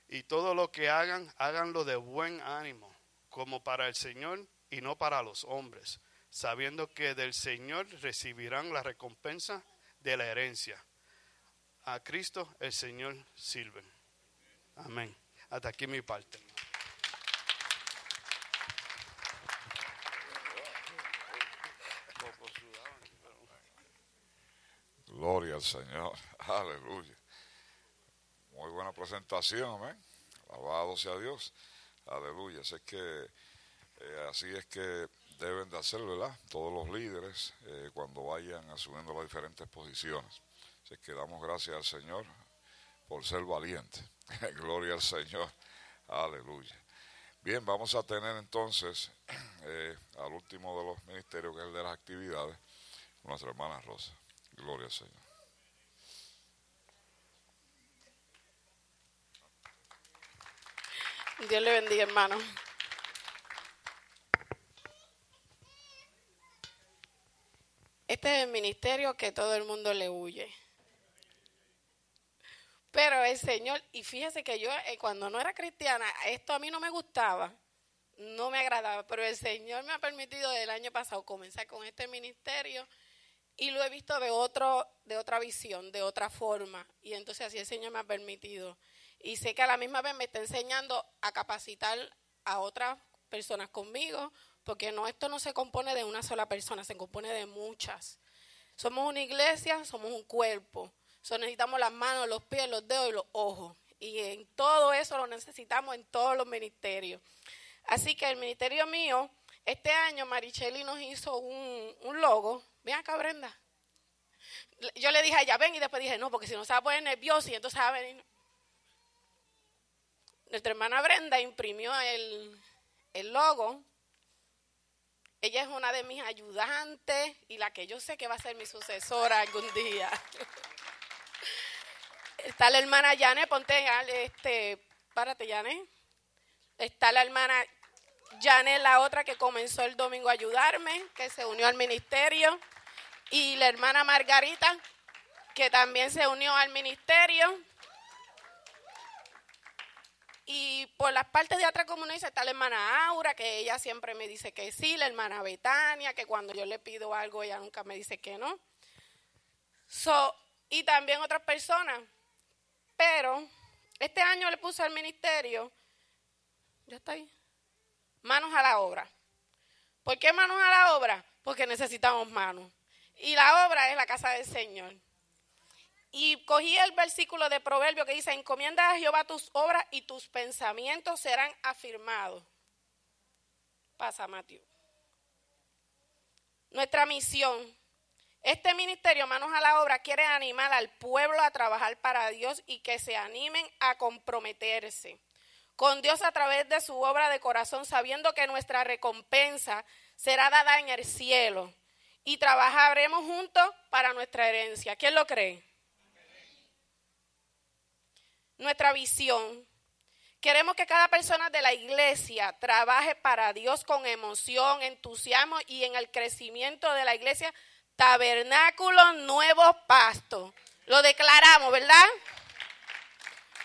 Y todo lo que hagan, háganlo de buen ánimo, como para el Señor y no para los hombres, sabiendo que del Señor recibirán la recompensa de la herencia. A Cristo el Señor sirven. Amén. Hasta aquí mi parte. Gloria al Señor. Aleluya. Muy buena presentación, amén. Alabado sea Dios. Aleluya. Así es que eh, así es que deben de hacer, ¿verdad? Todos los líderes eh, cuando vayan asumiendo las diferentes posiciones. Así que damos gracias al Señor por ser valiente. Gloria al Señor. Aleluya. Bien, vamos a tener entonces eh, al último de los ministerios, que es el de las actividades, nuestra hermana Rosa. Gloria al Señor. Dios le bendiga, hermano. Este es el ministerio que todo el mundo le huye. Pero el Señor, y fíjese que yo eh, cuando no era cristiana, esto a mí no me gustaba, no me agradaba, pero el Señor me ha permitido el año pasado comenzar con este ministerio y lo he visto de otro de otra visión, de otra forma, y entonces así el Señor me ha permitido. Y sé que a la misma vez me está enseñando a capacitar a otras personas conmigo, porque no esto no se compone de una sola persona, se compone de muchas. Somos una iglesia, somos un cuerpo. So, necesitamos las manos, los pies, los dedos y los ojos. Y en todo eso lo necesitamos en todos los ministerios. Así que el ministerio mío, este año Maricheli nos hizo un, un logo. Ven acá, Brenda. Yo le dije a ella, ven, y después dije, no, porque si no se va a poner nerviosa y entonces va a venir. Nuestra hermana Brenda imprimió el, el logo. Ella es una de mis ayudantes y la que yo sé que va a ser mi sucesora algún día. Está la hermana Yane, ponte, este, párate Yane. Está la hermana Yane, la otra que comenzó el domingo a ayudarme, que se unió al ministerio. Y la hermana Margarita, que también se unió al ministerio. Y por las partes de atrás, como está la hermana Aura, que ella siempre me dice que sí, la hermana Betania, que cuando yo le pido algo, ella nunca me dice que no. So, y también otras personas. Pero este año le puse al ministerio, ya está ahí, manos a la obra. ¿Por qué manos a la obra? Porque necesitamos manos. Y la obra es la casa del Señor. Y cogí el versículo de Proverbio que dice, encomienda a Jehová tus obras y tus pensamientos serán afirmados. Pasa, Mateo. Nuestra misión. Este ministerio, Manos a la Obra, quiere animar al pueblo a trabajar para Dios y que se animen a comprometerse con Dios a través de su obra de corazón, sabiendo que nuestra recompensa será dada en el cielo y trabajaremos juntos para nuestra herencia. ¿Quién lo cree? Nuestra visión. Queremos que cada persona de la iglesia trabaje para Dios con emoción, entusiasmo y en el crecimiento de la iglesia Tabernáculo Nuevo Pasto. Lo declaramos, ¿verdad?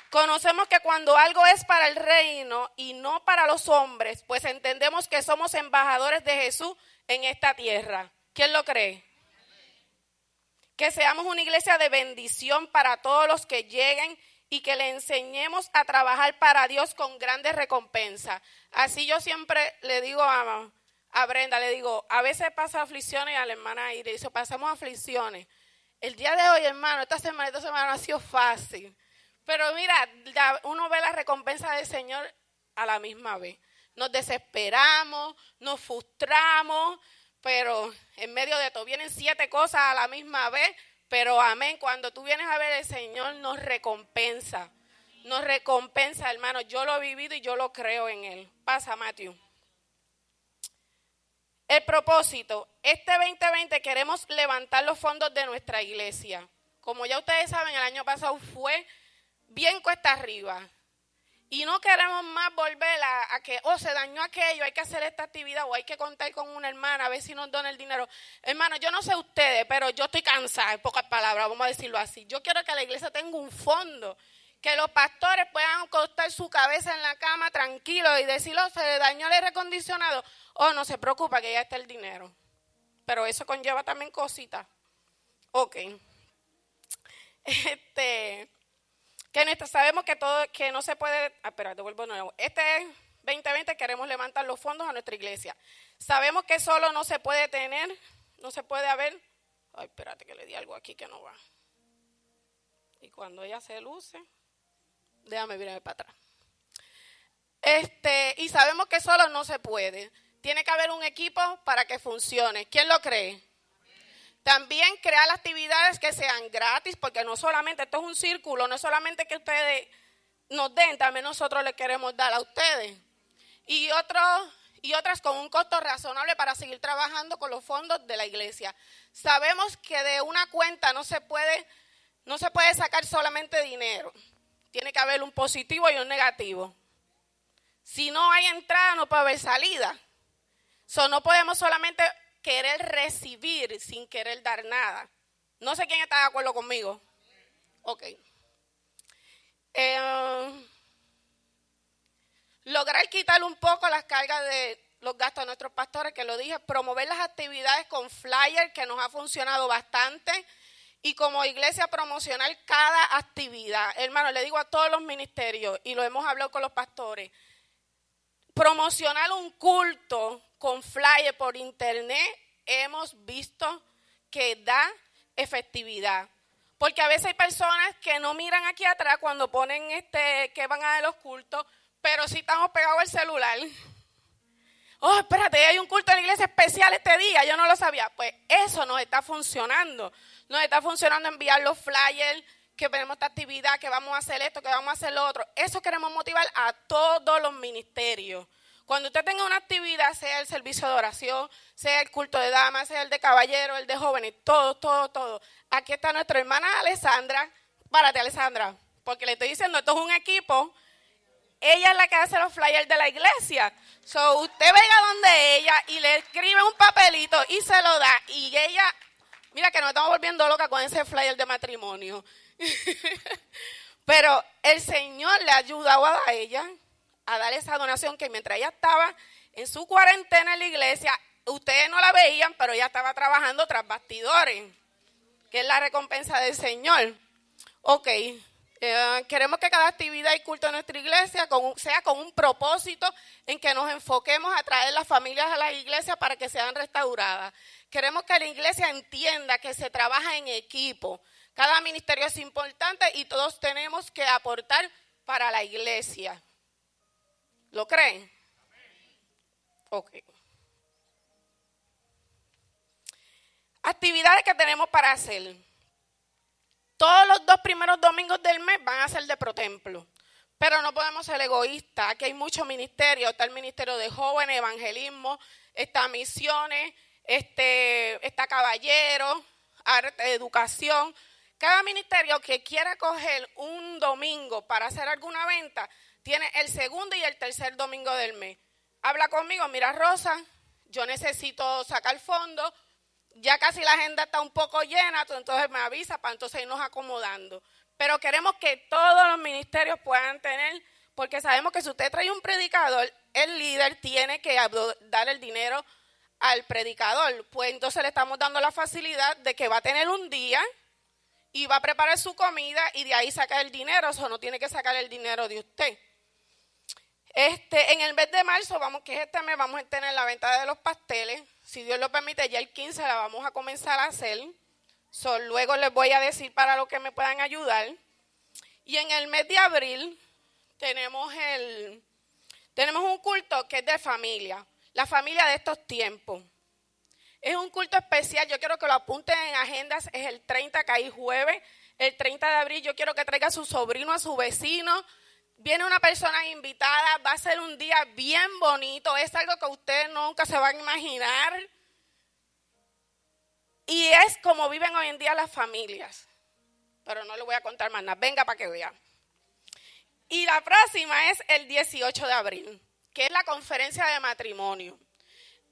Conocemos que cuando algo es para el reino y no para los hombres, pues entendemos que somos embajadores de Jesús en esta tierra. ¿Quién lo cree? Que seamos una iglesia de bendición para todos los que lleguen y que le enseñemos a trabajar para Dios con grandes recompensas. Así yo siempre le digo a, Brenda, le digo, a veces pasa aflicciones y a la hermana Iris, dice, pasamos aflicciones. El día de hoy, hermano, esta semana, esta semana ha sido fácil. Pero mira, uno ve la recompensa del Señor a la misma vez. Nos desesperamos, nos frustramos, pero en medio de todo vienen siete cosas a la misma vez pero amén, cuando tú vienes a ver el Señor nos recompensa. Nos recompensa, hermano. Yo lo he vivido y yo lo creo en Él. Pasa, Matthew. El propósito. Este 2020 queremos levantar los fondos de nuestra iglesia. Como ya ustedes saben, el año pasado fue bien cuesta arriba. Y no queremos más volver a, que, oh, se dañó aquello, hay que hacer esta actividad o hay que contar con una hermana a ver si nos dona el dinero. Hermano, yo no sé ustedes, pero yo estoy cansada, en pocas palabras, vamos a decirlo así. Yo quiero que la iglesia tenga un fondo, que los pastores puedan acostar su cabeza en la cama tranquilo y decir, oh, se dañó el aire acondicionado. Oh, no se preocupa que ya está el dinero. Pero eso conlleva también cositas. Ok. Este que sabemos que todo, que no se puede, ah, espera, devuelvo de nuevo. Este 2020 queremos levantar los fondos a nuestra iglesia. Sabemos que solo no se puede tener, no se puede haber. Ay, espérate que le di algo aquí que no va. Y cuando ella se luce, déjame virarme para atrás. Este, y sabemos que solo no se puede. Tiene que haber un equipo para que funcione. ¿Quién lo cree? También crear actividades que sean gratis, porque no solamente, esto es un círculo, no solamente que ustedes nos den, también nosotros le queremos dar a ustedes. y, otros, y otras con un costo razonable para seguir trabajando con los fondos de la iglesia. Sabemos que de una cuenta no se puede, no se puede sacar solamente dinero. Tiene que haber un positivo y un negativo. Si no hay entrada, no puede haber salida. So, no podemos solamente querer recibir sin querer dar nada. No sé quién está de acuerdo conmigo. Ok. Eh, lograr quitar un poco las cargas de los gastos de nuestros pastores, que lo dije, promover las actividades con flyer, que nos ha funcionado bastante, y como iglesia promocionar cada actividad. Hermano, le digo a todos los ministerios, y lo hemos hablado con los pastores, promocionar un culto con flyer por internet, hemos visto que da efectividad. Porque a veces hay personas que no miran aquí atrás cuando ponen este que van a los cultos, pero sí estamos pegados al celular. Oh, espérate, hay un culto en la iglesia especial este día, yo no lo sabía. Pues eso nos está funcionando. Nos está funcionando enviar los flyers, que tenemos esta actividad, que vamos a hacer esto, que vamos a hacer lo otro. Eso queremos motivar a todos los ministerios. Cuando usted tenga una actividad, sea el servicio de oración, sea el culto de damas, sea el de caballeros, el de jóvenes, todo, todo, todo. Aquí está nuestra hermana Alessandra. Párate, Alessandra, porque le estoy diciendo, esto es un equipo. Ella es la que hace los flyers de la iglesia. So, usted venga donde ella y le escribe un papelito y se lo da. Y ella, mira que nos estamos volviendo loca con ese flyer de matrimonio. Pero el Señor le ha ayudado a ella a dar esa donación que mientras ella estaba en su cuarentena en la iglesia, ustedes no la veían, pero ella estaba trabajando tras bastidores, que es la recompensa del Señor. Ok, eh, queremos que cada actividad y culto de nuestra iglesia sea con un propósito en que nos enfoquemos a traer las familias a la iglesia para que sean restauradas. Queremos que la iglesia entienda que se trabaja en equipo. Cada ministerio es importante y todos tenemos que aportar para la iglesia. ¿Lo creen? Ok. Actividades que tenemos para hacer. Todos los dos primeros domingos del mes van a ser de protemplo. Pero no podemos ser egoístas. Aquí hay muchos ministerios. Está el Ministerio de Jóvenes, Evangelismo, está Misiones, este, está Caballero, Arte, Educación. Cada ministerio que quiera coger un domingo para hacer alguna venta, tiene el segundo y el tercer domingo del mes. Habla conmigo, mira Rosa, yo necesito sacar fondos, ya casi la agenda está un poco llena, entonces me avisa para entonces irnos acomodando. Pero queremos que todos los ministerios puedan tener, porque sabemos que si usted trae un predicador, el líder tiene que dar el dinero al predicador. Pues entonces le estamos dando la facilidad de que va a tener un día y va a preparar su comida y de ahí sacar el dinero, o no tiene que sacar el dinero de usted. Este, en el mes de marzo, vamos, que es este mes, vamos a tener la venta de los pasteles. Si Dios lo permite, ya el 15 la vamos a comenzar a hacer. luego les voy a decir para lo que me puedan ayudar. Y en el mes de abril tenemos, el, tenemos un culto que es de familia, la familia de estos tiempos. Es un culto especial, yo quiero que lo apunten en agendas, es el 30, que hay jueves, el 30 de abril, yo quiero que traiga a su sobrino, a su vecino, viene una persona invitada, va a ser un día bien bonito, es algo que usted nunca se va a imaginar. Y es como viven hoy en día las familias. Pero no le voy a contar más nada, venga para que vea. Y la próxima es el 18 de abril, que es la conferencia de matrimonio.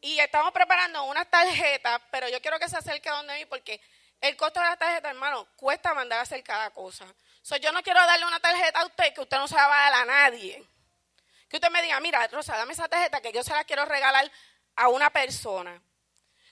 Y estamos preparando una tarjeta, pero yo quiero que se acerque a donde mí porque el costo de la tarjeta, hermano, cuesta mandar a hacer cada cosa. Yo no quiero darle una tarjeta a usted que usted no se la va a dar a nadie. Que usted me diga, mira, Rosa, dame esa tarjeta que yo se la quiero regalar a una persona.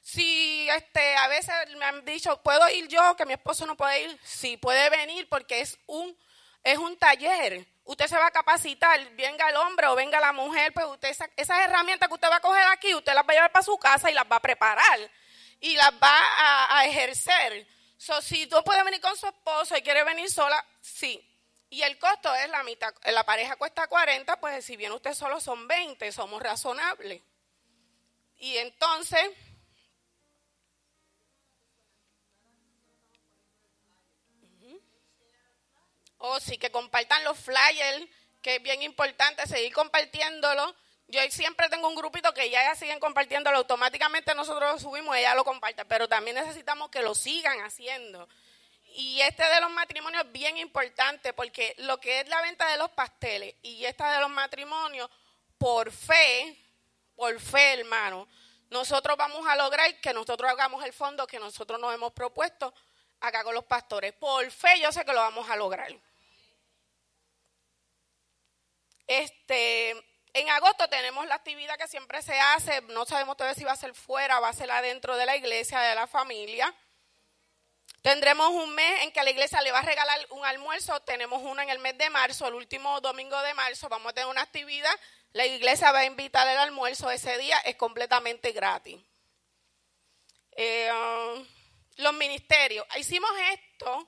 Si este, a veces me han dicho, ¿puedo ir yo? Que mi esposo no puede ir. Sí, puede venir porque es un, es un taller. Usted se va a capacitar, venga el hombre o venga la mujer, pues usted esas herramientas que usted va a coger aquí, usted las va a llevar para su casa y las va a preparar y las va a, ejercer. So, si tú puedes venir con su esposo y quiere venir sola, sí. Y el costo es la mitad. La pareja cuesta 40, pues si viene usted solo son 20, somos razonables. Y entonces, o oh, sí, que compartan los flyers, que es bien importante seguir compartiéndolo Yo siempre tengo un grupito que ya siguen compartiéndolo, automáticamente nosotros lo subimos y ella lo comparte, pero también necesitamos que lo sigan haciendo. Y este de los matrimonios es bien importante porque lo que es la venta de los pasteles y esta de los matrimonios, por fe, por fe, hermano, nosotros vamos a lograr que nosotros hagamos el fondo que nosotros nos hemos propuesto acá con los pastores. Por fe yo sé que lo vamos a lograr. Este, en agosto tenemos la actividad que siempre se hace, no sabemos todavía si va a ser fuera va a ser adentro de la iglesia, de la familia. Tendremos un mes en que la iglesia le va a regalar un almuerzo, tenemos uno en el mes de marzo, el último domingo de marzo, vamos a tener una actividad, la iglesia va a invitar el almuerzo ese día, es completamente gratis. Eh, um, los ministerios, hicimos esto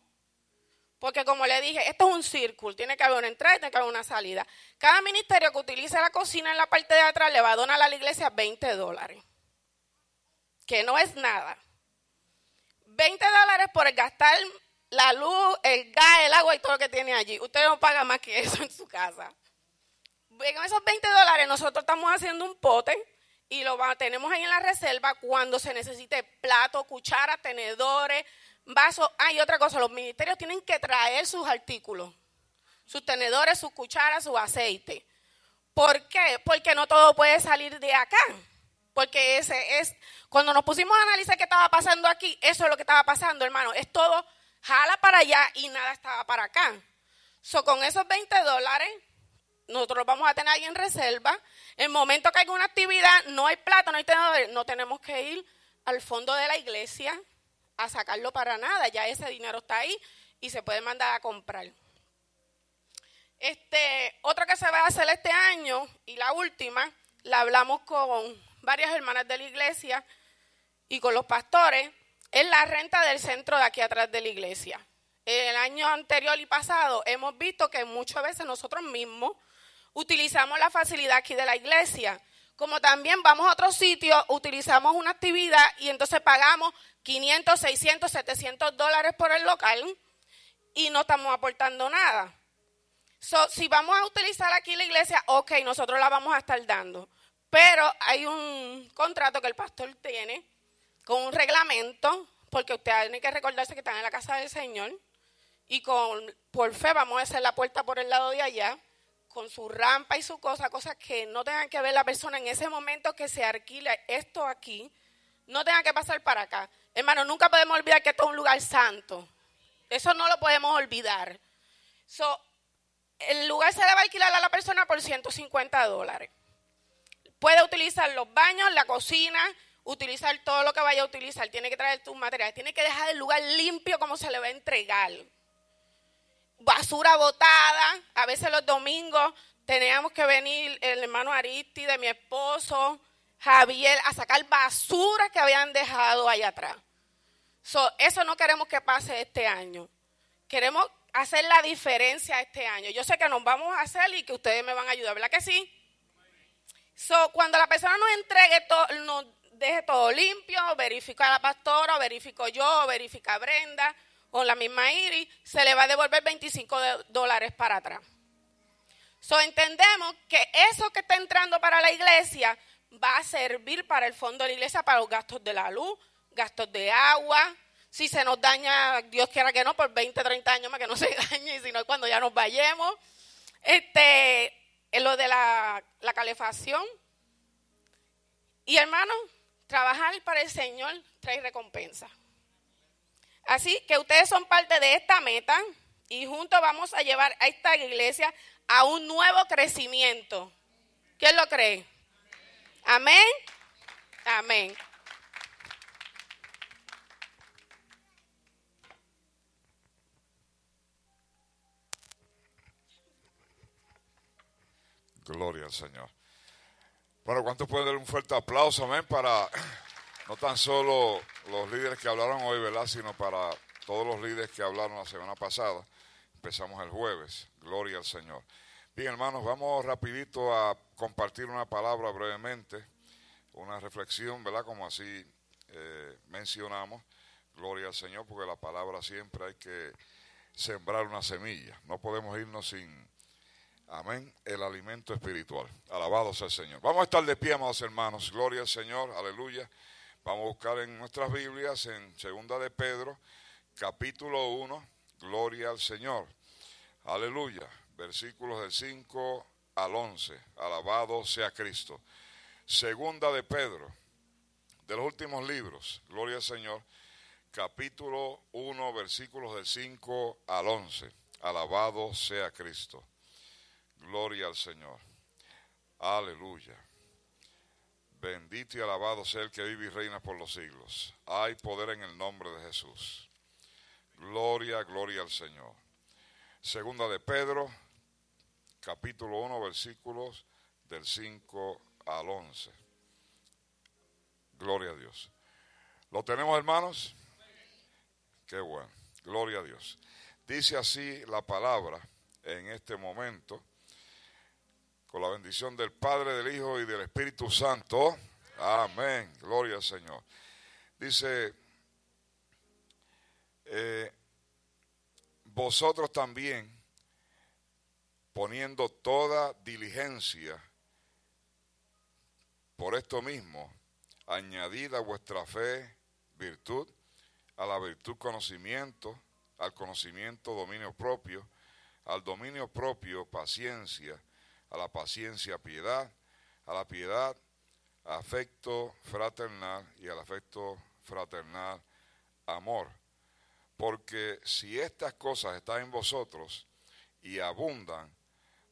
porque como le dije, esto es un círculo, tiene que haber una entrada y tiene que haber una salida. Cada ministerio que utilice la cocina en la parte de atrás le va a donar a la iglesia 20 dólares, que no es nada. 20 dólares por gastar la luz, el gas, el agua y todo lo que tiene allí. Usted no paga más que eso en su casa. Con esos 20 dólares nosotros estamos haciendo un pote y lo tenemos ahí en la reserva cuando se necesite plato, cuchara, tenedores, vasos. Ah, y otra cosa, los ministerios tienen que traer sus artículos, sus tenedores, sus cucharas, su aceite. ¿Por qué? Porque no todo puede salir de acá. Porque ese es, cuando nos pusimos a analizar qué estaba pasando aquí, eso es lo que estaba pasando, hermano. Es todo jala para allá y nada estaba para acá. So, con esos 20 dólares, nosotros vamos a tener ahí en reserva. En el momento que hay una actividad, no hay plata, no hay tenedores, no tenemos que ir al fondo de la iglesia a sacarlo para nada. Ya ese dinero está ahí y se puede mandar a comprar. Este, otra que se va a hacer este año y la última, la hablamos con varias hermanas de la iglesia y con los pastores, es la renta del centro de aquí atrás de la iglesia. El año anterior y pasado hemos visto que muchas veces nosotros mismos utilizamos la facilidad aquí de la iglesia. Como también vamos a otros sitios, utilizamos una actividad y entonces pagamos 500, 600, 700 dólares por el local y no estamos aportando nada. si vamos a utilizar aquí la iglesia, ok, nosotros la vamos a estar dando. Pero hay un contrato que el pastor tiene con un reglamento, porque usted tiene que recordarse que están en la casa del Señor. Y con, por fe vamos a hacer la puerta por el lado de allá, con su rampa y su cosa, cosas que no tengan que ver la persona en ese momento que se alquila esto aquí, no tenga que pasar para acá. Hermano, nunca podemos olvidar que esto es un lugar santo. Eso no lo podemos olvidar. So, el lugar se le va a alquilar a la persona por 150 dólares. Puede utilizar los baños, la cocina, utilizar todo lo que vaya a utilizar. Tiene que traer tus materiales. Tiene que dejar el lugar limpio como se le va a entregar. Basura botada. A veces los domingos teníamos que venir el hermano Aristi de mi esposo, Javier, a sacar basura que habían dejado allá atrás eso no queremos que pase este año. Queremos hacer la diferencia este año. Yo sé que nos vamos a hacer y que ustedes me van a ayudar, ¿verdad que sí? So, cuando la persona nos entregue todo, nos deje todo limpio, verifica a la pastora, o verifico yo, verifica Brenda, o la misma Iris, se le va a devolver 25 dólares para atrás. So, entendemos que eso que está entrando para la iglesia va a servir para el fondo de la iglesia, para los gastos de la luz, gastos de agua. Si se nos daña, Dios quiera que no, por 20, 30 años más que no se dañe, sino cuando ya nos vayamos. Este, lo de la, la calefacción. Y hermano, trabajar para el Señor trae recompensa. Así que ustedes son parte de esta meta y juntos vamos a llevar a esta iglesia a un nuevo crecimiento. ¿Quién lo cree? Amén. Amén. Gloria al Señor. Bueno, ¿cuántos pueden dar un fuerte aplauso, amén? Para no tan solo los líderes que hablaron hoy, ¿verdad? Sino para todos los líderes que hablaron la semana pasada. Empezamos el jueves. Gloria al Señor. Bien, hermanos, vamos rapidito a compartir una palabra brevemente, una reflexión, ¿verdad? Como así eh, mencionamos. Gloria al Señor, porque la palabra siempre hay que sembrar una semilla. No podemos irnos sin Amén. El alimento espiritual. Alabado sea el Señor. Vamos a estar de pie, amados hermanos. Gloria al Señor. Aleluya. Vamos a buscar en nuestras Biblias, en Segunda de Pedro, capítulo 1. Gloria al Señor. Aleluya. Versículos del 5 al 11. Alabado sea Cristo. Segunda de Pedro, de los últimos libros. Gloria al Señor. Capítulo 1, versículos del 5 al 11. Alabado sea Cristo. Gloria al Señor. Aleluya. Bendito y alabado sea el que vive y reina por los siglos. Hay poder en el nombre de Jesús. Gloria, gloria al Señor. Segunda de Pedro, capítulo 1, versículos del 5 al 11. Gloria a Dios. ¿Lo tenemos, hermanos? Qué bueno. Gloria a Dios. Dice así la palabra en este momento, con la bendición del Padre, del Hijo y del Espíritu Santo. Amén. Gloria al Señor. Dice, eh, vosotros también, poniendo toda diligencia, por esto mismo, añadid a vuestra fe virtud, a la virtud conocimiento, al conocimiento dominio propio, al dominio propio paciencia, a la paciencia piedad, a la piedad afecto fraternal y al afecto fraternal amor. Porque si estas cosas están en vosotros y abundan,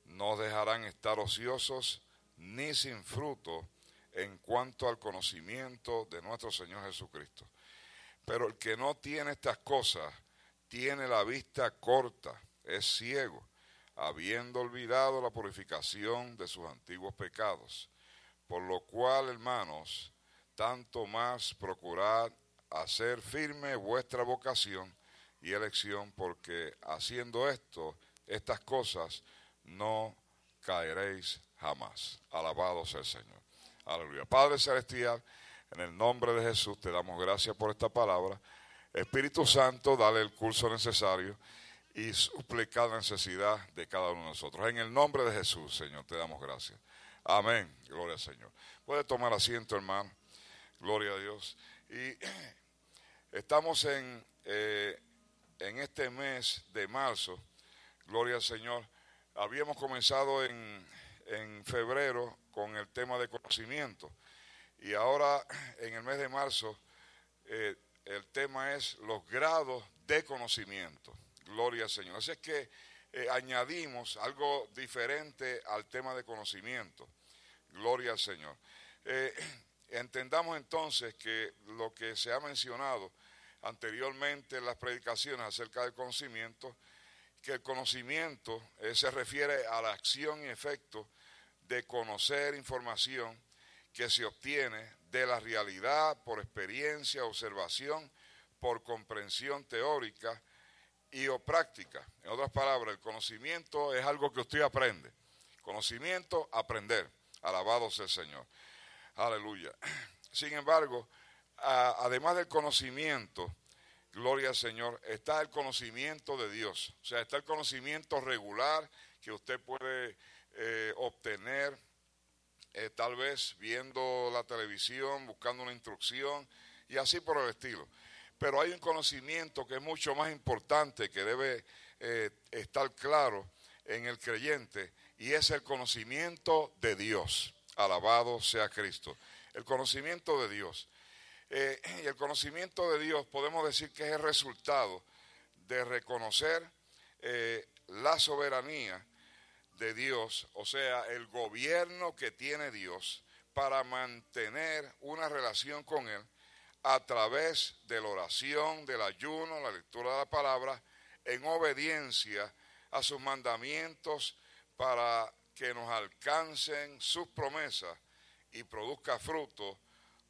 no dejarán estar ociosos ni sin fruto en cuanto al conocimiento de nuestro Señor Jesucristo. Pero el que no tiene estas cosas tiene la vista corta, es ciego, habiendo olvidado la purificación de sus antiguos pecados. Por lo cual, hermanos, tanto más procurad hacer firme vuestra vocación y elección, porque haciendo esto, estas cosas, no caeréis jamás. Alabado sea el Señor. Aleluya. Padre Celestial, en el nombre de Jesús te damos gracias por esta palabra. Espíritu Santo, dale el curso necesario y suple cada necesidad de cada uno de nosotros. En el nombre de Jesús, Señor, te damos gracias. Amén. Gloria al Señor. Puede tomar asiento, hermano. Gloria a Dios. Y estamos en, eh, en este mes de marzo. Gloria al Señor. Habíamos comenzado en, en febrero con el tema de conocimiento. Y ahora, en el mes de marzo, eh, el tema es los grados de conocimiento. Gloria al Señor. Así es que eh, añadimos algo diferente al tema de conocimiento. Gloria al Señor. Eh, entendamos entonces que lo que se ha mencionado anteriormente en las predicaciones acerca del conocimiento, que el conocimiento eh, se refiere a la acción y efecto de conocer información que se obtiene de la realidad por experiencia, observación, por comprensión teórica y o práctica. En otras palabras, el conocimiento es algo que usted aprende. Conocimiento, aprender. Alabado sea el Señor. Aleluya. Sin embargo, además del conocimiento, gloria al Señor, está el conocimiento de Dios. O sea, está el conocimiento regular que usted puede eh, obtener eh, tal vez viendo la televisión, buscando una instrucción y así por el estilo. Pero hay un conocimiento que es mucho más importante, que debe eh, estar claro en el creyente, y es el conocimiento de Dios. Alabado sea Cristo. El conocimiento de Dios. Eh, y el conocimiento de Dios podemos decir que es el resultado de reconocer eh, la soberanía de Dios, o sea, el gobierno que tiene Dios para mantener una relación con Él a través de la oración, del ayuno, la lectura de la palabra, en obediencia a sus mandamientos para que nos alcancen sus promesas y produzca fruto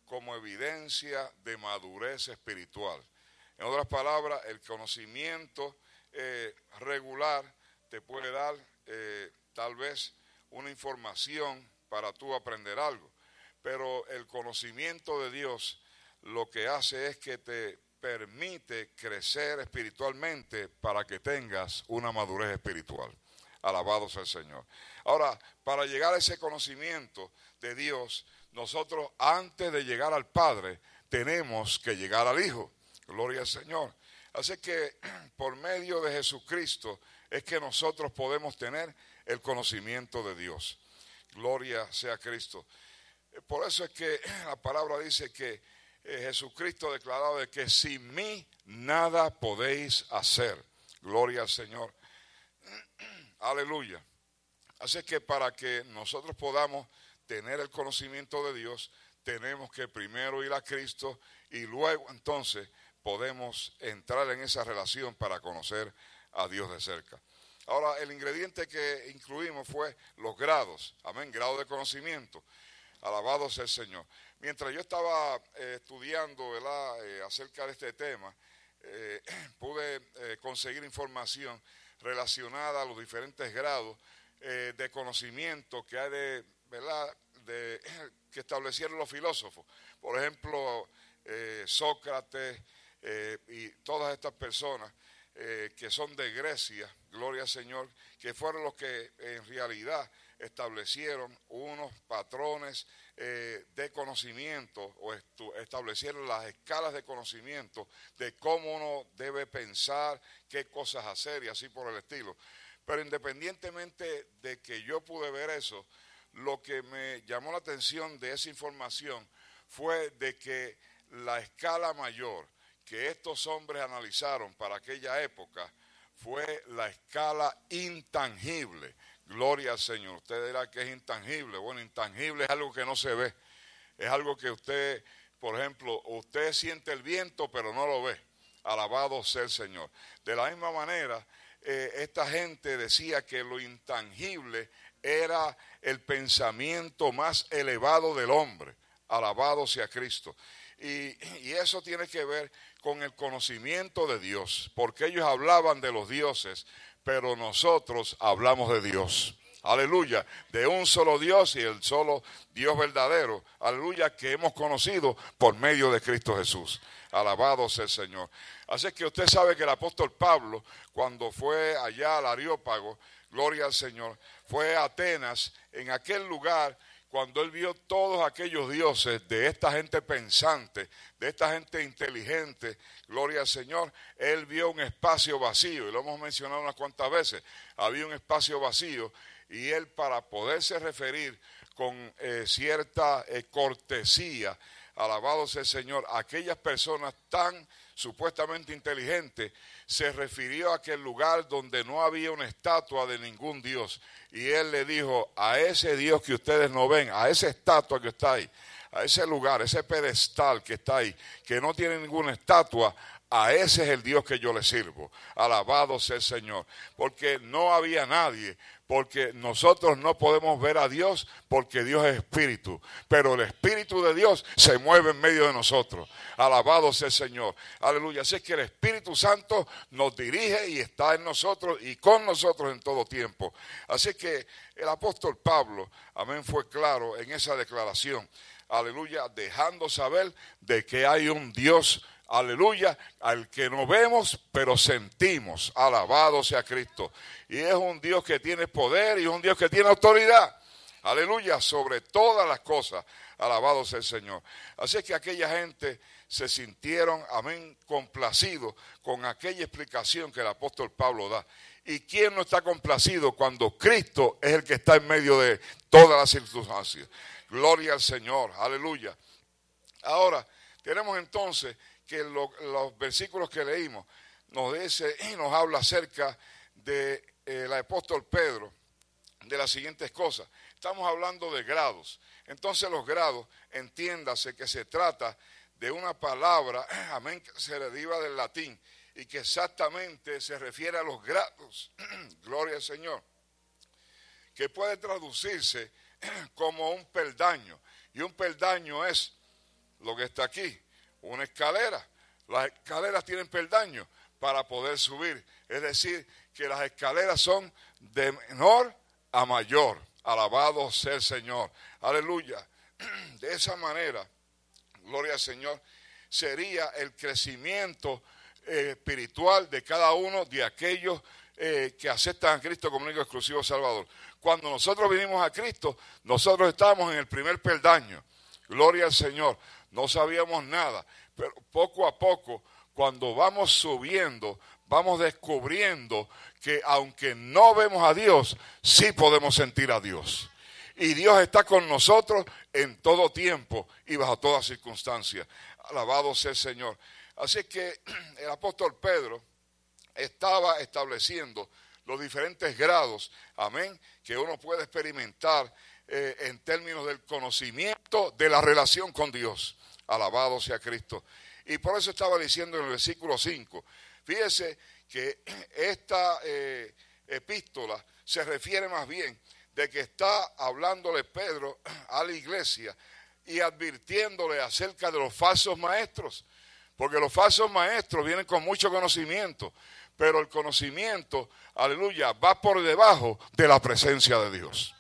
como evidencia de madurez espiritual. En otras palabras, el conocimiento eh, regular te puede dar eh, tal vez una información para tú aprender algo, pero el conocimiento de Dios lo que hace es que te permite crecer espiritualmente para que tengas una madurez espiritual. Alabado sea el Señor. Ahora, para llegar a ese conocimiento de Dios, nosotros antes de llegar al Padre, tenemos que llegar al Hijo. Gloria al Señor. Así que por medio de Jesucristo es que nosotros podemos tener el conocimiento de Dios. Gloria sea Cristo. Por eso es que la palabra dice que eh, Jesucristo declarado de que sin mí nada podéis hacer. Gloria al Señor. Aleluya. Así que para que nosotros podamos tener el conocimiento de Dios, tenemos que primero ir a Cristo y luego entonces podemos entrar en esa relación para conocer a Dios de cerca. Ahora, el ingrediente que incluimos fue los grados, amén, grado de conocimiento. Alabado sea el Señor. Mientras yo estaba eh, estudiando. Eh, acerca de este tema, eh, pude conseguir información relacionada a los diferentes grados de conocimiento que hay de, ¿verdad? Que establecieron los filósofos. Por ejemplo, Sócrates y todas estas personas que son de Grecia, gloria al Señor, que fueron los que en realidad establecieron unos patrones eh, de conocimiento o establecieron las escalas de conocimiento de cómo uno debe pensar, qué cosas hacer y así por el estilo. Pero independientemente de que yo pude ver eso, lo que me llamó la atención de esa información fue de que la escala mayor que estos hombres analizaron para aquella época fue la escala intangible. Gloria al Señor. Usted dirá que es intangible. Bueno, intangible es algo que no se ve. Es algo que usted, por ejemplo, usted siente el viento pero no lo ve. Alabado sea el Señor. De la misma manera, eh, esta gente decía que lo intangible era el pensamiento más elevado del hombre. Alabado sea Cristo. Y, y eso tiene que ver con el conocimiento de Dios, porque ellos hablaban de los dioses, pero nosotros hablamos de Dios. Aleluya, de un solo Dios y el solo Dios verdadero. Aleluya, que hemos conocido por medio de Cristo Jesús. Alabado sea el Señor. Así que usted sabe que el apóstol Pablo, cuando fue allá al Areópago, gloria al Señor, fue a Atenas, en aquel lugar, cuando él vio todos aquellos dioses de esta gente pensante, de esta gente inteligente, gloria al Señor, él vio un espacio vacío, y lo hemos mencionado unas cuantas veces, había un espacio vacío, y él para poderse referir con eh, cierta eh, cortesía, alabado sea el Señor, a aquellas personas tan supuestamente inteligentes, se refirió a aquel lugar donde no había una estatua de ningún Dios. Y él le dijo, a ese Dios que ustedes no ven, a esa estatua que está ahí, a ese lugar, ese pedestal que está ahí, que no tiene ninguna estatua, a ese es el Dios que yo le sirvo. Alabado sea el Señor. Porque no había nadie, porque nosotros no podemos ver a Dios porque Dios es espíritu, pero el espíritu de Dios se mueve en medio de nosotros. Alabado sea el Señor. Aleluya. Así es que el Espíritu Santo nos dirige y está en nosotros y con nosotros en todo tiempo. Así que el apóstol Pablo, amén, fue claro en esa declaración. Aleluya, dejando saber de que hay un Dios aleluya, al que no vemos, pero sentimos. Alabado sea Cristo. Y es un Dios que tiene poder y es un Dios que tiene autoridad. Aleluya, sobre todas las cosas. Alabado sea el Señor. Así que aquella gente se sintieron, amén, complacidos con aquella explicación que el apóstol Pablo da. ¿Y quién no está complacido cuando Cristo es el que está en medio de todas las circunstancias? Gloria al Señor, aleluya. Ahora, tenemos entonces que lo- los versículos que leímos nos dice y nos habla acerca de eh, apóstol Pedro de las siguientes cosas. Estamos hablando de grados. Entonces los grados, entiéndase que se trata de una palabra, amén, que se deriva del latín y que exactamente se refiere a los grados. Gloria al Señor. Que puede traducirse como un peldaño. Y un peldaño es lo que está aquí, una escalera. Las escaleras tienen peldaños para poder subir. Es decir, que las escaleras son de menor a mayor. Alabado sea el Señor. Aleluya. De esa manera, gloria al Señor, sería el crecimiento eh, espiritual de cada uno de aquellos eh, que aceptan a Cristo como único exclusivo Salvador. Cuando nosotros vinimos a Cristo, nosotros estábamos en el primer peldaño. Gloria al Señor. No sabíamos nada, pero poco a poco, cuando vamos subiendo, vamos descubriendo que aunque no vemos a Dios, sí podemos sentir a Dios. Y Dios está con nosotros en todo tiempo y bajo toda circunstancia. Alabado sea el Señor. Así que el apóstol Pedro estaba estableciendo los diferentes grados, amén, que uno puede experimentar eh, en términos del conocimiento de la relación con Dios. Alabado sea Cristo. Y por eso estaba diciendo en el versículo 5, fíjese que esta eh, epístola se refiere más bien de que está hablándole Pedro a la iglesia y advirtiéndole acerca de los falsos maestros. Porque los falsos maestros vienen con mucho conocimiento, pero el conocimiento, aleluya, va por debajo de la presencia de Dios.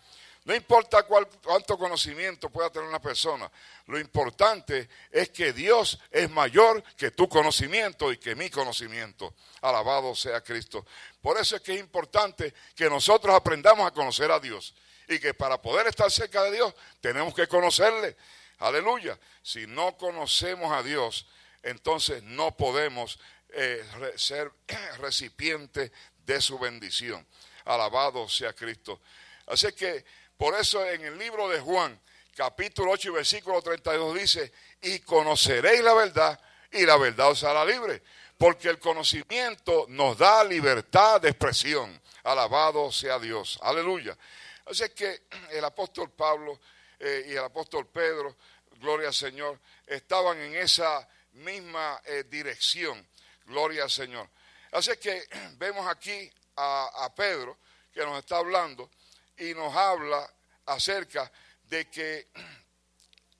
No importa cuánto conocimiento pueda tener una persona, lo importante es que Dios es mayor que tu conocimiento y que mi conocimiento. Alabado sea Cristo. Por eso es que es importante que nosotros aprendamos a conocer a Dios y que para poder estar cerca de Dios tenemos que conocerle. Aleluya. Si no conocemos a Dios, entonces no podemos eh, ser recipientes de su bendición. Alabado sea Cristo. Así que por eso en el libro de Juan, capítulo 8 y versículo 32 dice, y conoceréis la verdad y la verdad os hará libre. Porque el conocimiento nos da libertad de expresión. Alabado sea Dios. Aleluya. Así que el apóstol Pablo eh, y el apóstol Pedro, gloria al Señor, estaban en esa misma eh, dirección. Gloria al Señor. Así que vemos aquí a Pedro que nos está hablando y nos habla acerca de que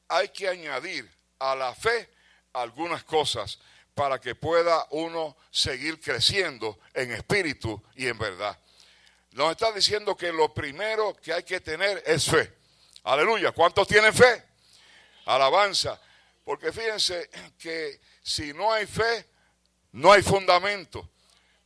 hay que añadir a la fe algunas cosas para que pueda uno seguir creciendo en espíritu y en verdad. Nos está diciendo que lo primero que hay que tener es fe. Aleluya. ¿Cuántos tienen fe? Alabanza. Porque fíjense que si no hay fe, no hay fundamento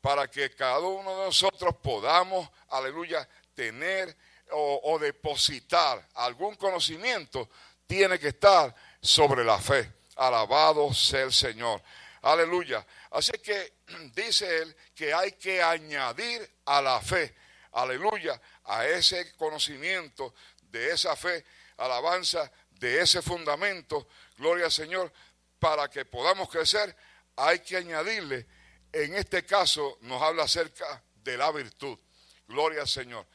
para que cada uno de nosotros podamos, aleluya, tener o, o depositar algún conocimiento, tiene que estar sobre la fe. Alabado sea el Señor. Aleluya. Así que dice él que hay que añadir a la fe, aleluya, a ese conocimiento de esa fe, alabanza de ese fundamento, gloria al Señor, para que podamos crecer, hay que añadirle, en este caso nos habla acerca de la virtud, gloria al Señor.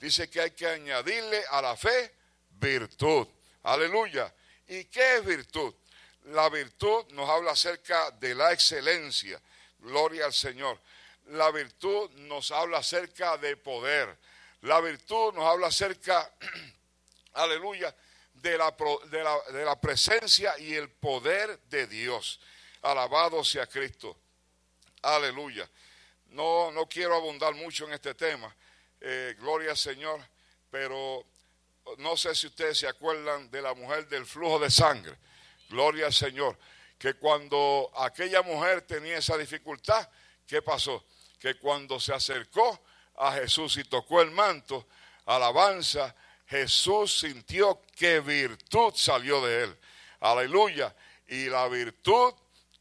Dice que hay que añadirle a la fe virtud, aleluya. ¿Y qué es virtud? La virtud nos habla acerca de la excelencia, gloria al Señor. La virtud nos habla acerca de poder. La virtud nos habla acerca, aleluya, de la, de la- de la presencia y el poder de Dios. Alabado sea Cristo. Aleluya. No, no quiero abundar mucho en este tema. Eh, gloria al Señor. Pero no sé si ustedes se acuerdan de la mujer del flujo de sangre. Gloria al Señor. Que cuando aquella mujer tenía esa dificultad, ¿qué pasó? Que cuando se acercó a Jesús y tocó el manto, alabanza, Jesús sintió que virtud salió de él. Aleluya. Y la virtud,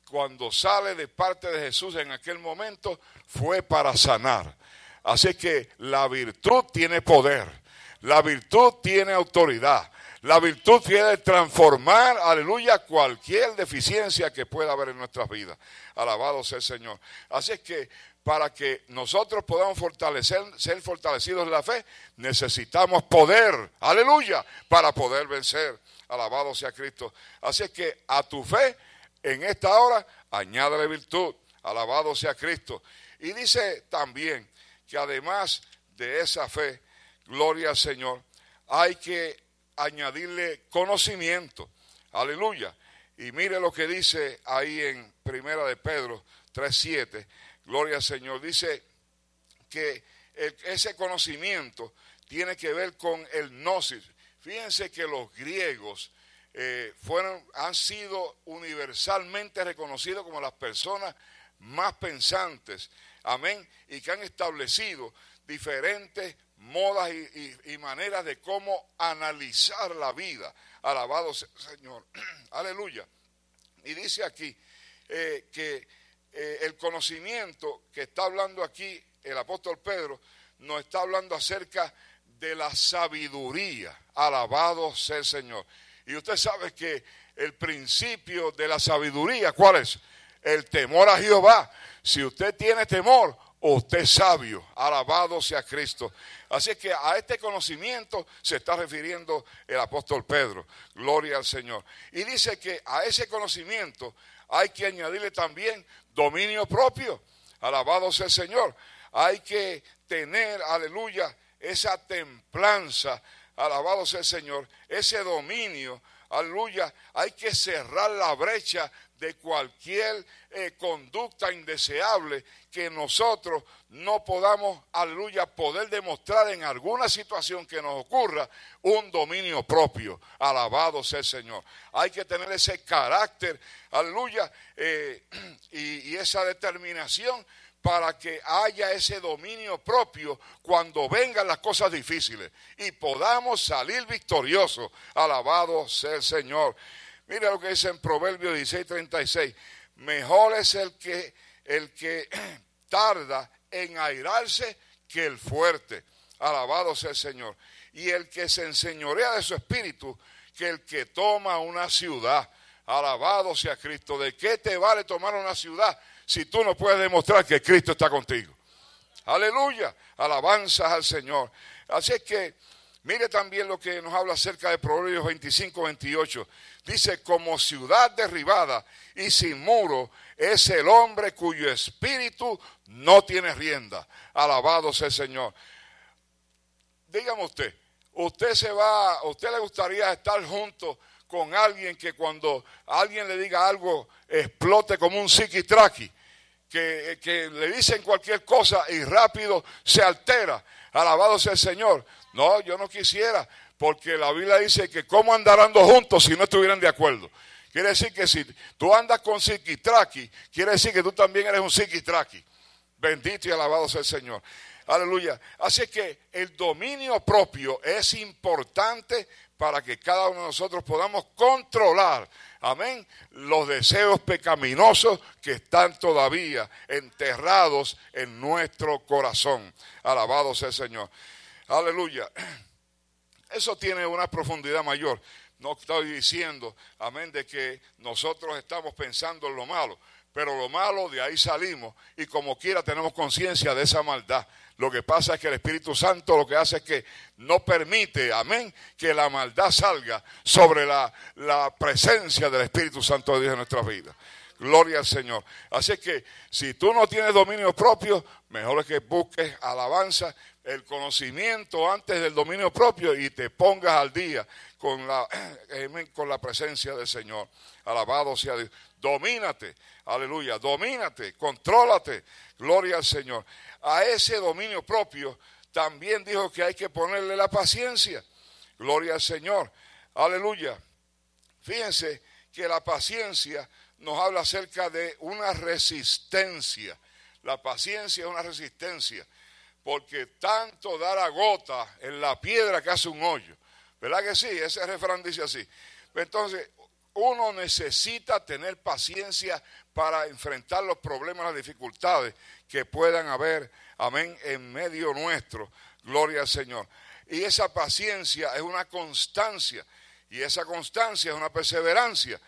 cuando sale de parte de Jesús en aquel momento, fue para sanar. Así que la virtud tiene poder. La virtud tiene autoridad. La virtud tiene transformar, aleluya, cualquier deficiencia que pueda haber en nuestras vidas. Alabado sea el Señor. Así es que para que nosotros podamos fortalecer, ser fortalecidos en la fe, necesitamos poder, aleluya, para poder vencer. Alabado sea Cristo. Así es que a tu fe, en esta hora, añádale virtud. Alabado sea Cristo. Y dice también que además de esa fe, gloria al Señor, hay que añadirle conocimiento. Aleluya. Y mire lo que dice ahí en Primera de Pedro 3.7. Gloria al Señor. Dice que ese conocimiento tiene que ver con el gnosis. Fíjense que los griegos eh, fueron, han sido universalmente reconocidos como las personas más pensantes, amén, y que han establecido diferentes modas y, maneras de cómo analizar la vida. Alabado sea el Señor. Aleluya. Y dice aquí eh, que eh, el conocimiento que está hablando aquí el apóstol Pedro nos está hablando acerca de la sabiduría. Alabado sea el Señor. Y usted sabe que el principio de la sabiduría, ¿cuál es? El temor a Jehová. Si usted tiene temor, usted es sabio. Alabado sea Cristo. Así que a este conocimiento se está refiriendo el apóstol Pedro. Gloria al Señor. Y dice que a ese conocimiento hay que añadirle también dominio propio. Alabado sea el Señor. Hay que tener, aleluya, esa templanza. Alabado sea el Señor. Ese dominio. Aleluya. Hay que cerrar la brecha de cualquier eh, conducta indeseable que nosotros no podamos, aleluya, poder demostrar en alguna situación que nos ocurra un dominio propio. Alabado sea el Señor. Hay que tener ese carácter, aleluya, eh, y, y esa determinación para que haya ese dominio propio cuando vengan las cosas difíciles y podamos salir victoriosos. Alabado sea el Señor. Mira lo que dice en Proverbios 16:36. Mejor es el que, el que tarda en airarse que el fuerte. Alabado sea el Señor. Y el que se enseñorea de su espíritu que el que toma una ciudad. Alabado sea Cristo. ¿De qué te vale tomar una ciudad si tú no puedes demostrar que Cristo está contigo? Aleluya. Alabanzas al Señor. Así es que mire también lo que nos habla acerca de Proverbios 25, 28. Dice, como ciudad derribada y sin muro es el hombre cuyo espíritu no tiene rienda. Alabado sea el Señor. Dígame usted, usted se va, usted le gustaría estar junto con alguien que cuando alguien le diga algo explote como un psiquitraqui, que, que le dicen cualquier cosa y rápido se altera. Alabado sea el Señor. No, yo no quisiera, porque la Biblia dice que cómo andarán dos juntos si no estuvieran de acuerdo. Quiere decir que si tú andas con psiquitraqui, quiere decir que tú también eres un psiquitraqui. Bendito y alabado sea el Señor. Aleluya. Así que el dominio propio es importante para que cada uno de nosotros podamos controlar, amén, los deseos pecaminosos que están todavía enterrados en nuestro corazón. Alabado sea el Señor. Aleluya. Eso tiene una profundidad mayor. No estoy diciendo, amén, de que nosotros estamos pensando en lo malo, pero lo malo de ahí salimos y como quiera tenemos conciencia de esa maldad. Lo que pasa es que el Espíritu Santo lo que hace es que no permite, amén, que la maldad salga sobre la, la presencia del Espíritu Santo de Dios en nuestras vidas. Gloria al Señor. Así que si tú no tienes dominio propio, mejor es que busques alabanza, el conocimiento antes del dominio propio y te pongas al día con la, amén, con la presencia del Señor. Alabado sea Dios. Domínate, aleluya, domínate, contrólate. Gloria al Señor. A ese dominio propio también dijo que hay que ponerle la paciencia. Gloria al Señor. Aleluya. Fíjense que la paciencia nos habla acerca de una resistencia. La paciencia es una resistencia, porque tanto dar a gota en la piedra que hace un hoyo. ¿Verdad que sí? Ese refrán dice así. Entonces, uno necesita tener paciencia para enfrentar los problemas, las dificultades que puedan haber, amén, en medio nuestro. Gloria al Señor. Y esa paciencia es una constancia, y esa constancia es una perseverancia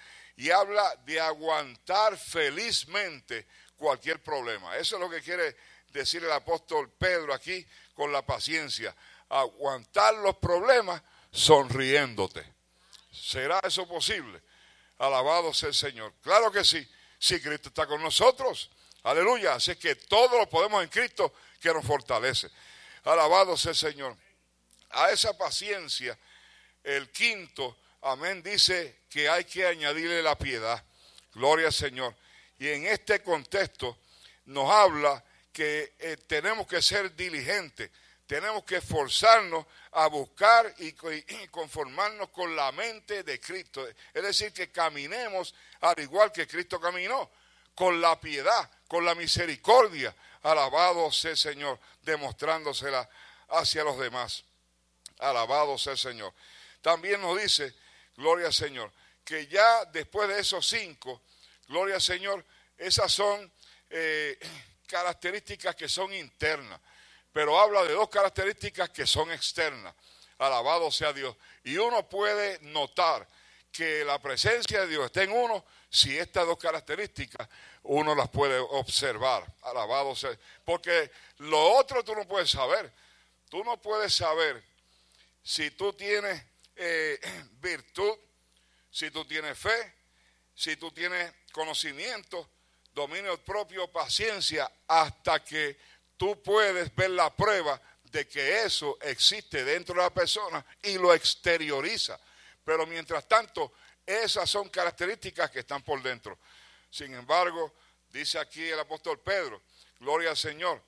y habla de aguantar felizmente cualquier problema. Eso es lo que quiere decir el apóstol Pedro aquí con la paciencia. Aguantar los problemas sonriéndote. ¿Será eso posible? Alabado sea el Señor. Claro que sí, si Cristo está con nosotros. Aleluya. Así que todo lo podemos en Cristo que nos fortalece. Alabado sea el Señor. A esa paciencia, el quinto amén, dice que hay que añadirle la piedad. Gloria al Señor. Y en este contexto nos habla que eh, tenemos que ser diligentes, tenemos que esforzarnos a buscar y, y, conformarnos con la mente de Cristo. Es decir, que caminemos al igual que Cristo caminó, con la piedad, con la misericordia. Alabado sea el Señor, demostrándosela hacia los demás. Alabado sea el Señor. También nos dice, gloria al Señor, que ya después de esos cinco, gloria al Señor, esas son eh, características que son internas, pero habla de dos características que son externas. Alabado sea Dios. Y uno puede notar que la presencia de Dios está en uno si estas dos características uno las puede observar. Alabado sea. Porque lo otro tú no puedes saber. Tú no puedes saber si tú tienes eh, virtud, si tú tienes fe, si tú tienes conocimiento, dominio propio, paciencia, hasta que tú puedes ver la prueba de que eso existe dentro de la persona y lo exterioriza. Pero mientras tanto, esas son características que están por dentro. Sin embargo, dice aquí el apóstol Pedro, gloria al Señor,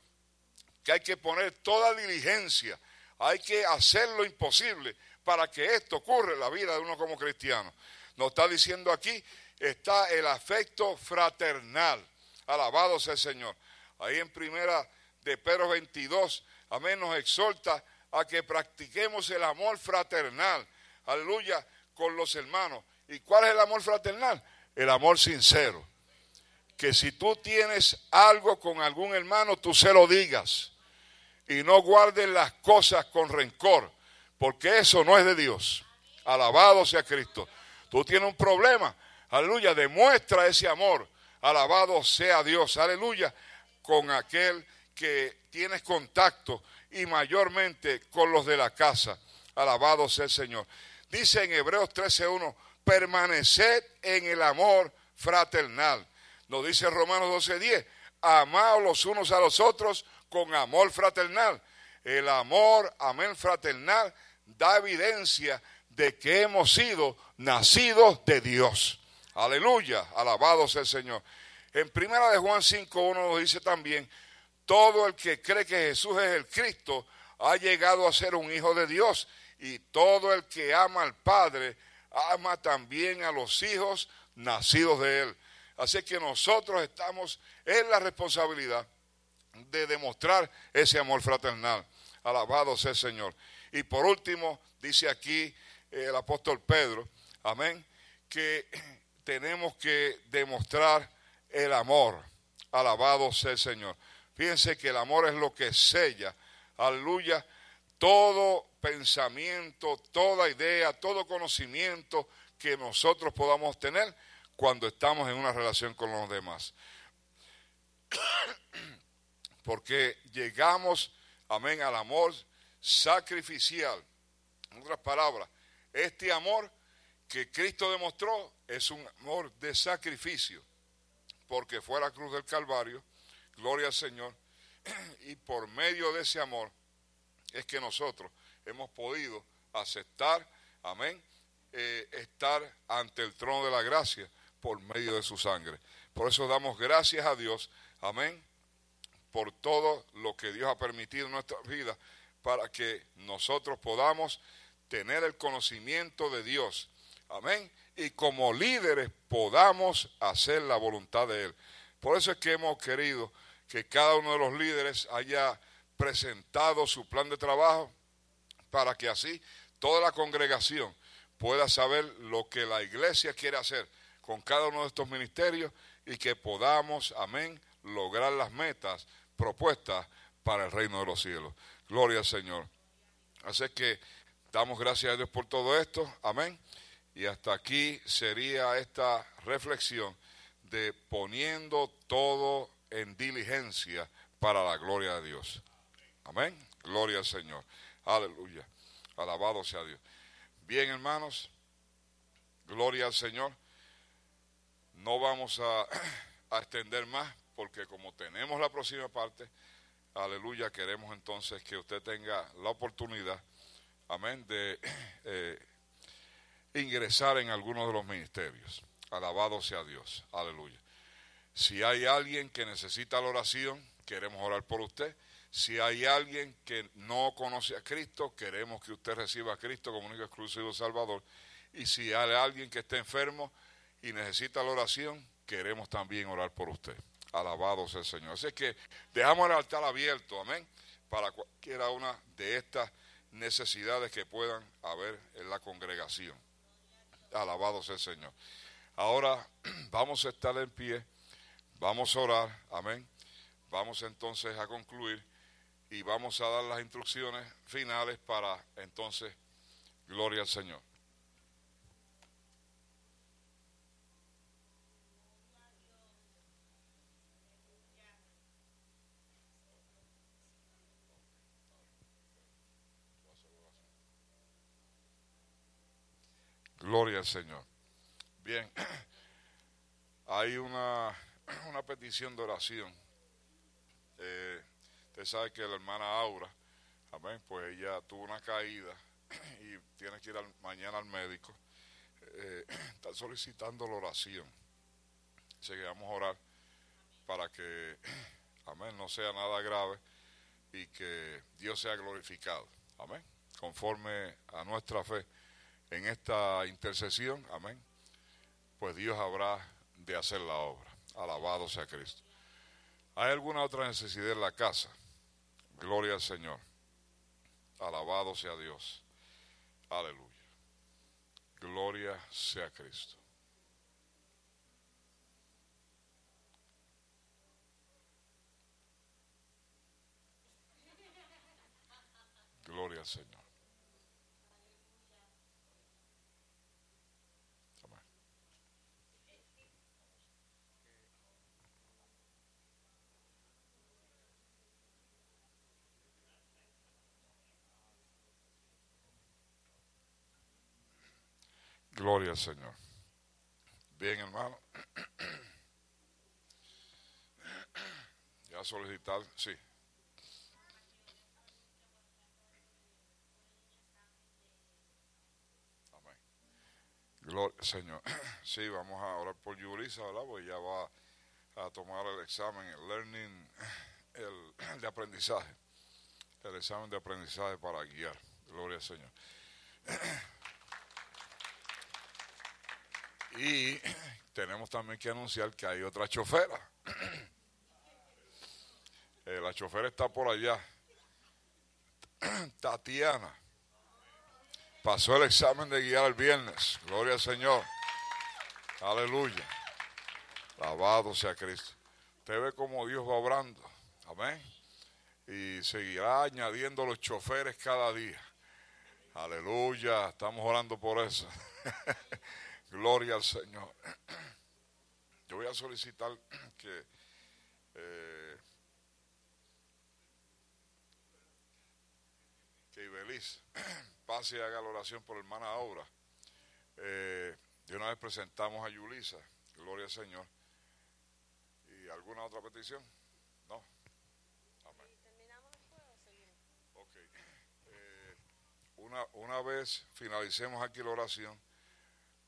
que hay que poner toda diligencia, hay que hacer lo imposible para que esto ocurra en la vida de uno como cristiano. Nos está diciendo aquí, está el afecto fraternal. Alabado sea el Señor. Ahí en primera de Pedro 22, amén, nos exhorta a que practiquemos el amor fraternal. Aleluya, con los hermanos. ¿Y cuál es el amor fraternal? El amor sincero. Que si tú tienes algo con algún hermano, tú se lo digas. Y no guardes las cosas con rencor, porque eso no es de Dios. Alabado sea Cristo. Tú tienes un problema, aleluya, demuestra ese amor. Alabado sea Dios, aleluya, con aquel que tienes contacto y mayormente con los de la casa. Alabado sea el Señor. Dice en Hebreos 13:1, permaneced en el amor fraternal. Nos dice Romanos 12:10, amaos los unos a los otros con amor fraternal. El amor, amén, fraternal, da evidencia de que hemos sido nacidos de Dios. Aleluya, alabado sea el Señor. En primera de Juan 5.1 nos dice también, todo el que cree que Jesús es el Cristo ha llegado a ser un hijo de Dios y todo el que ama al Padre ama también a los hijos nacidos de Él. Así que nosotros estamos en la responsabilidad de demostrar ese amor fraternal. Alabado sea el Señor. Y por último, dice aquí el apóstol Pedro, amén, que tenemos que demostrar el amor. Alabado sea el Señor. Fíjense que el amor es lo que sella, aleluya, todo pensamiento, toda idea, todo conocimiento que nosotros podamos tener cuando estamos en una relación con los demás. Porque llegamos, amén, al amor sacrificial. En otras palabras, este amor que Cristo demostró es un amor de sacrificio, porque fue la cruz del Calvario, gloria al Señor, y por medio de ese amor es que nosotros hemos podido aceptar, amén, eh, estar ante el trono de la gracia por medio de su sangre. Por eso damos gracias a Dios, amén, por todo lo que Dios ha permitido en nuestra vida para que nosotros podamos tener el conocimiento de Dios, amén, y como líderes podamos hacer la voluntad de Él. Por eso es que hemos querido que cada uno de los líderes haya presentado su plan de trabajo para que así toda la congregación pueda saber lo que la iglesia quiere hacer con cada uno de estos ministerios y que podamos, amén, lograr las metas propuestas para el reino de los cielos. Gloria al Señor. Así que damos gracias a Dios por todo esto, amén. Y hasta aquí sería esta reflexión de poniendo todo en diligencia para la gloria de Dios. Amén. Gloria al Señor. Aleluya. Alabado sea Dios. Bien, hermanos. Gloria al Señor. No vamos a, a extender más porque como tenemos la próxima parte, aleluya, queremos entonces que usted tenga la oportunidad, amén, de eh, ingresar en alguno de los ministerios. Alabado sea Dios. Aleluya. Si hay alguien que necesita la oración, queremos orar por usted. Si hay alguien que no conoce a Cristo, queremos que usted reciba a Cristo como único exclusivo Salvador. Y si hay alguien que esté enfermo y necesita la oración, queremos también orar por usted. Alabado sea el Señor. Así que dejamos el altar abierto, amén, para cualquiera una de estas necesidades que puedan haber en la congregación. Alabado sea el Señor. Ahora vamos a estar en pie, vamos a orar, amén. Vamos entonces a concluir y vamos a dar las instrucciones finales para entonces, gloria al Señor. Gloria al Señor. Bien, hay una, una petición de oración. Eh, usted sabe que la hermana Aura, amén, pues ella tuvo una caída y tiene que ir al- mañana al médico. Eh, está solicitando la oración. Así que vamos a orar para que, amén, no sea nada grave y que Dios sea glorificado. Amén. Conforme a nuestra fe en esta intercesión, amén, pues Dios habrá de hacer la obra. Alabado sea Cristo. ¿Hay alguna otra necesidad en la casa? Gloria al Señor. Alabado sea Dios. Aleluya. Gloria sea Cristo. Gloria al Señor. Amén. Gloria al Señor. Bien, hermano. Ya solicitar, sí. Amén. Gloria Señor. Sí, vamos a orar por Yulisa, ¿verdad? Pues ya va a tomar el examen, el learning, el, el de aprendizaje. El examen de aprendizaje para guiar. Gloria al Señor. Y tenemos también que anunciar que hay otra chofera. Eh, la chofera está por allá. Tatiana. Pasó el examen de guiar el viernes. Gloria al Señor. Aleluya. Alabado sea Cristo. Usted ve cómo Dios va obrando. Amén. Y seguirá añadiendo los choferes cada día. Aleluya. Estamos orando por eso. Gloria al Señor. Yo voy a solicitar que eh, que Ibeliz pase y haga la oración por hermana Aura. Eh, de una vez presentamos a Yulisa, gloria al Señor. ¿Y alguna otra petición? No. Amén. Ok. Eh, una, una vez finalicemos aquí la oración,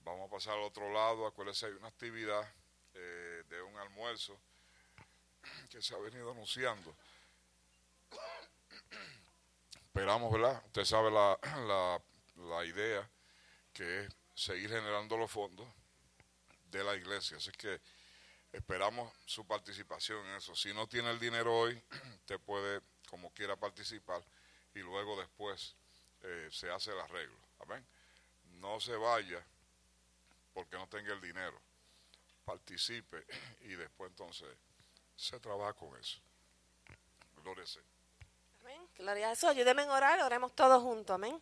vamos a pasar al otro lado. Acuérdense, hay una actividad eh, de un almuerzo que se ha venido anunciando. Esperamos, ¿verdad? Usted sabe la, la, idea que es seguir generando los fondos de la iglesia. Así que esperamos su participación en eso. Si no tiene el dinero hoy, usted puede, como quiera, participar y luego después eh, se hace el arreglo. Amén. No se vaya porque no tenga el dinero. Participe y después entonces se trabaja con eso. Gloria Señor. Amén. Gloria a Jesús. Ayúdenme en orar, oremos todos juntos. Amén.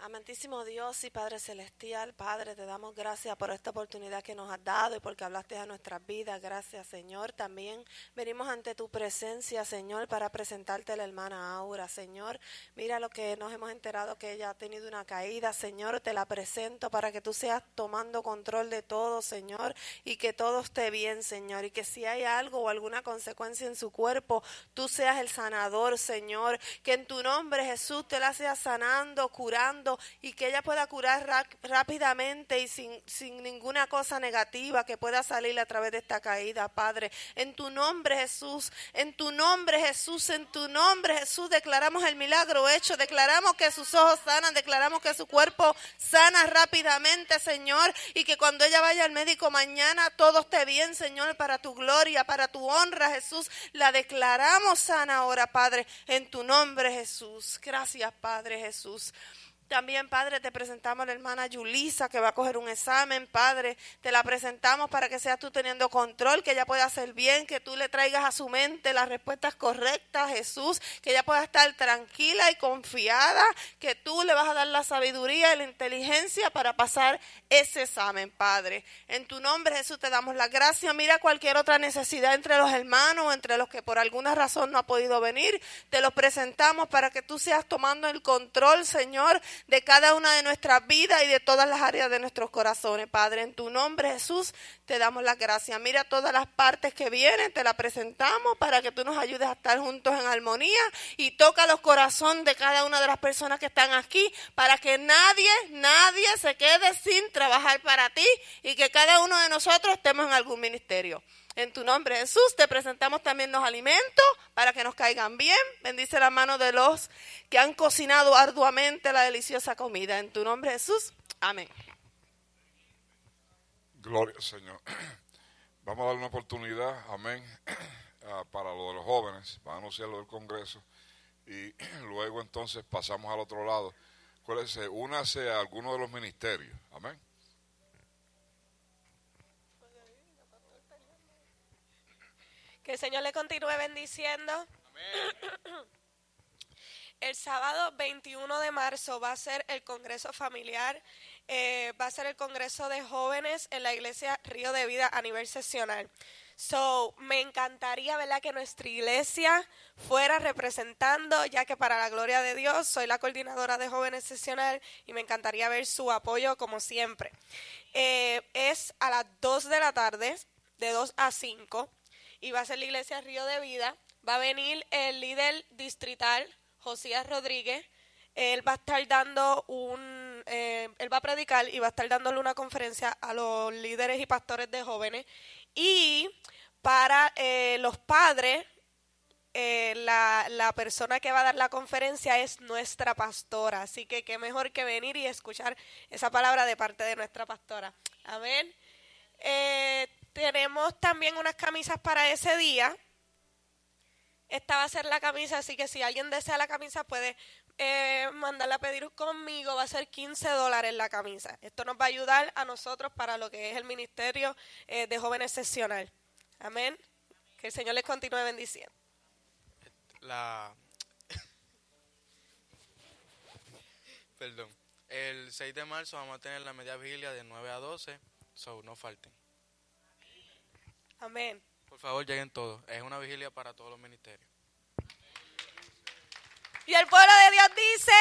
Amantísimo Dios y Padre Celestial, Padre, te damos gracias por esta oportunidad que nos has dado y porque hablaste a nuestras vidas. Gracias, Señor. También venimos ante tu presencia, Señor, para presentarte a la hermana Aura, Señor. Mira lo que nos hemos enterado que ella ha tenido una caída, Señor. Te la presento para que tú seas tomando control de todo, Señor, y que todo esté bien, Señor. Y que si hay algo o alguna consecuencia en su cuerpo, tú seas el sanador, Señor. Que en tu nombre, Jesús, te la seas sanando, curando, y que ella pueda curar ra- rápidamente y sin, sin ninguna cosa negativa que pueda salir a través de esta caída, Padre. En tu nombre, Jesús, en tu nombre, Jesús, en tu nombre, Jesús, declaramos el milagro hecho, declaramos que sus ojos sanan, declaramos que su cuerpo sana rápidamente, Señor, y que cuando ella vaya al médico mañana todo esté bien, Señor, para tu gloria, para tu honra, Jesús. La declaramos sana ahora, Padre, en tu nombre, Jesús. Gracias, Padre Jesús. También, Padre, te presentamos a la hermana Yulisa que va a coger un examen, Padre. Te la presentamos para que seas tú teniendo control, que ella pueda hacer bien, que tú le traigas a su mente las respuestas correctas, Jesús, que ella pueda estar tranquila y confiada, que tú le vas a dar la sabiduría y la inteligencia para pasar ese examen, Padre. En tu nombre, Jesús, te damos la gracia. Mira cualquier otra necesidad entre los hermanos, entre los que por alguna razón no ha podido venir. Te los presentamos para que tú seas tomando el control, Señor, de cada una de nuestras vidas y de todas las áreas de nuestros corazones, Padre. En tu nombre, Jesús, te damos la gracia. Mira todas las partes que vienen, te las presentamos para que tú nos ayudes a estar juntos en armonía y toca los corazones de cada una de las personas que están aquí para que nadie, nadie se quede sin trabajar para ti y que cada uno de nosotros estemos en algún ministerio. En tu nombre, Jesús, te presentamos también los alimentos para que nos caigan bien. Bendice la mano de los que han cocinado arduamente la deliciosa comida. En tu nombre, Jesús. Amén. Gloria Señor. Vamos a dar una oportunidad, amén, para lo de los jóvenes. Van a anunciar lo del Congreso. Y luego entonces pasamos al otro lado. Acuérdense, únase a alguno de los ministerios. Amén. Que el Señor le continúe bendiciendo. El sábado 21 de marzo va a ser el Congreso Familiar, eh, va a ser el Congreso de Jóvenes en la Iglesia Río de Vida a nivel sesional. So, me encantaría, ¿verdad?, que nuestra iglesia fuera representando, ya que para la gloria de Dios soy la coordinadora de jóvenes sesional y me encantaría ver su apoyo como siempre. Eh, es a las 2 de la tarde, de 2 a 5, y va a ser la iglesia Río de Vida. Va a venir el líder distrital, Josías Rodríguez. Él va a estar dando un, eh, él va a predicar y va a estar dándole una conferencia a los líderes y pastores de jóvenes. Y para eh, los padres, eh, la, la persona que va a dar la conferencia es nuestra pastora. Así que qué mejor que venir y escuchar esa palabra de parte de nuestra pastora. Amén. Tenemos también unas camisas para ese día. Esta va a ser la camisa, así que si alguien desea la camisa puede eh, mandarla a pedir conmigo. Va a ser 15 dólares la camisa. Esto nos va a ayudar a nosotros para lo que es el ministerio eh, de jóvenes sesional. Amén. Que el Señor les continúe bendiciendo. la perdón el 6 de marzo vamos a tener la media vigilia de 9 a 12 so no falten Amén. Por favor, lleguen todos. Es una vigilia para todos los ministerios. Y el pueblo de Dios dice...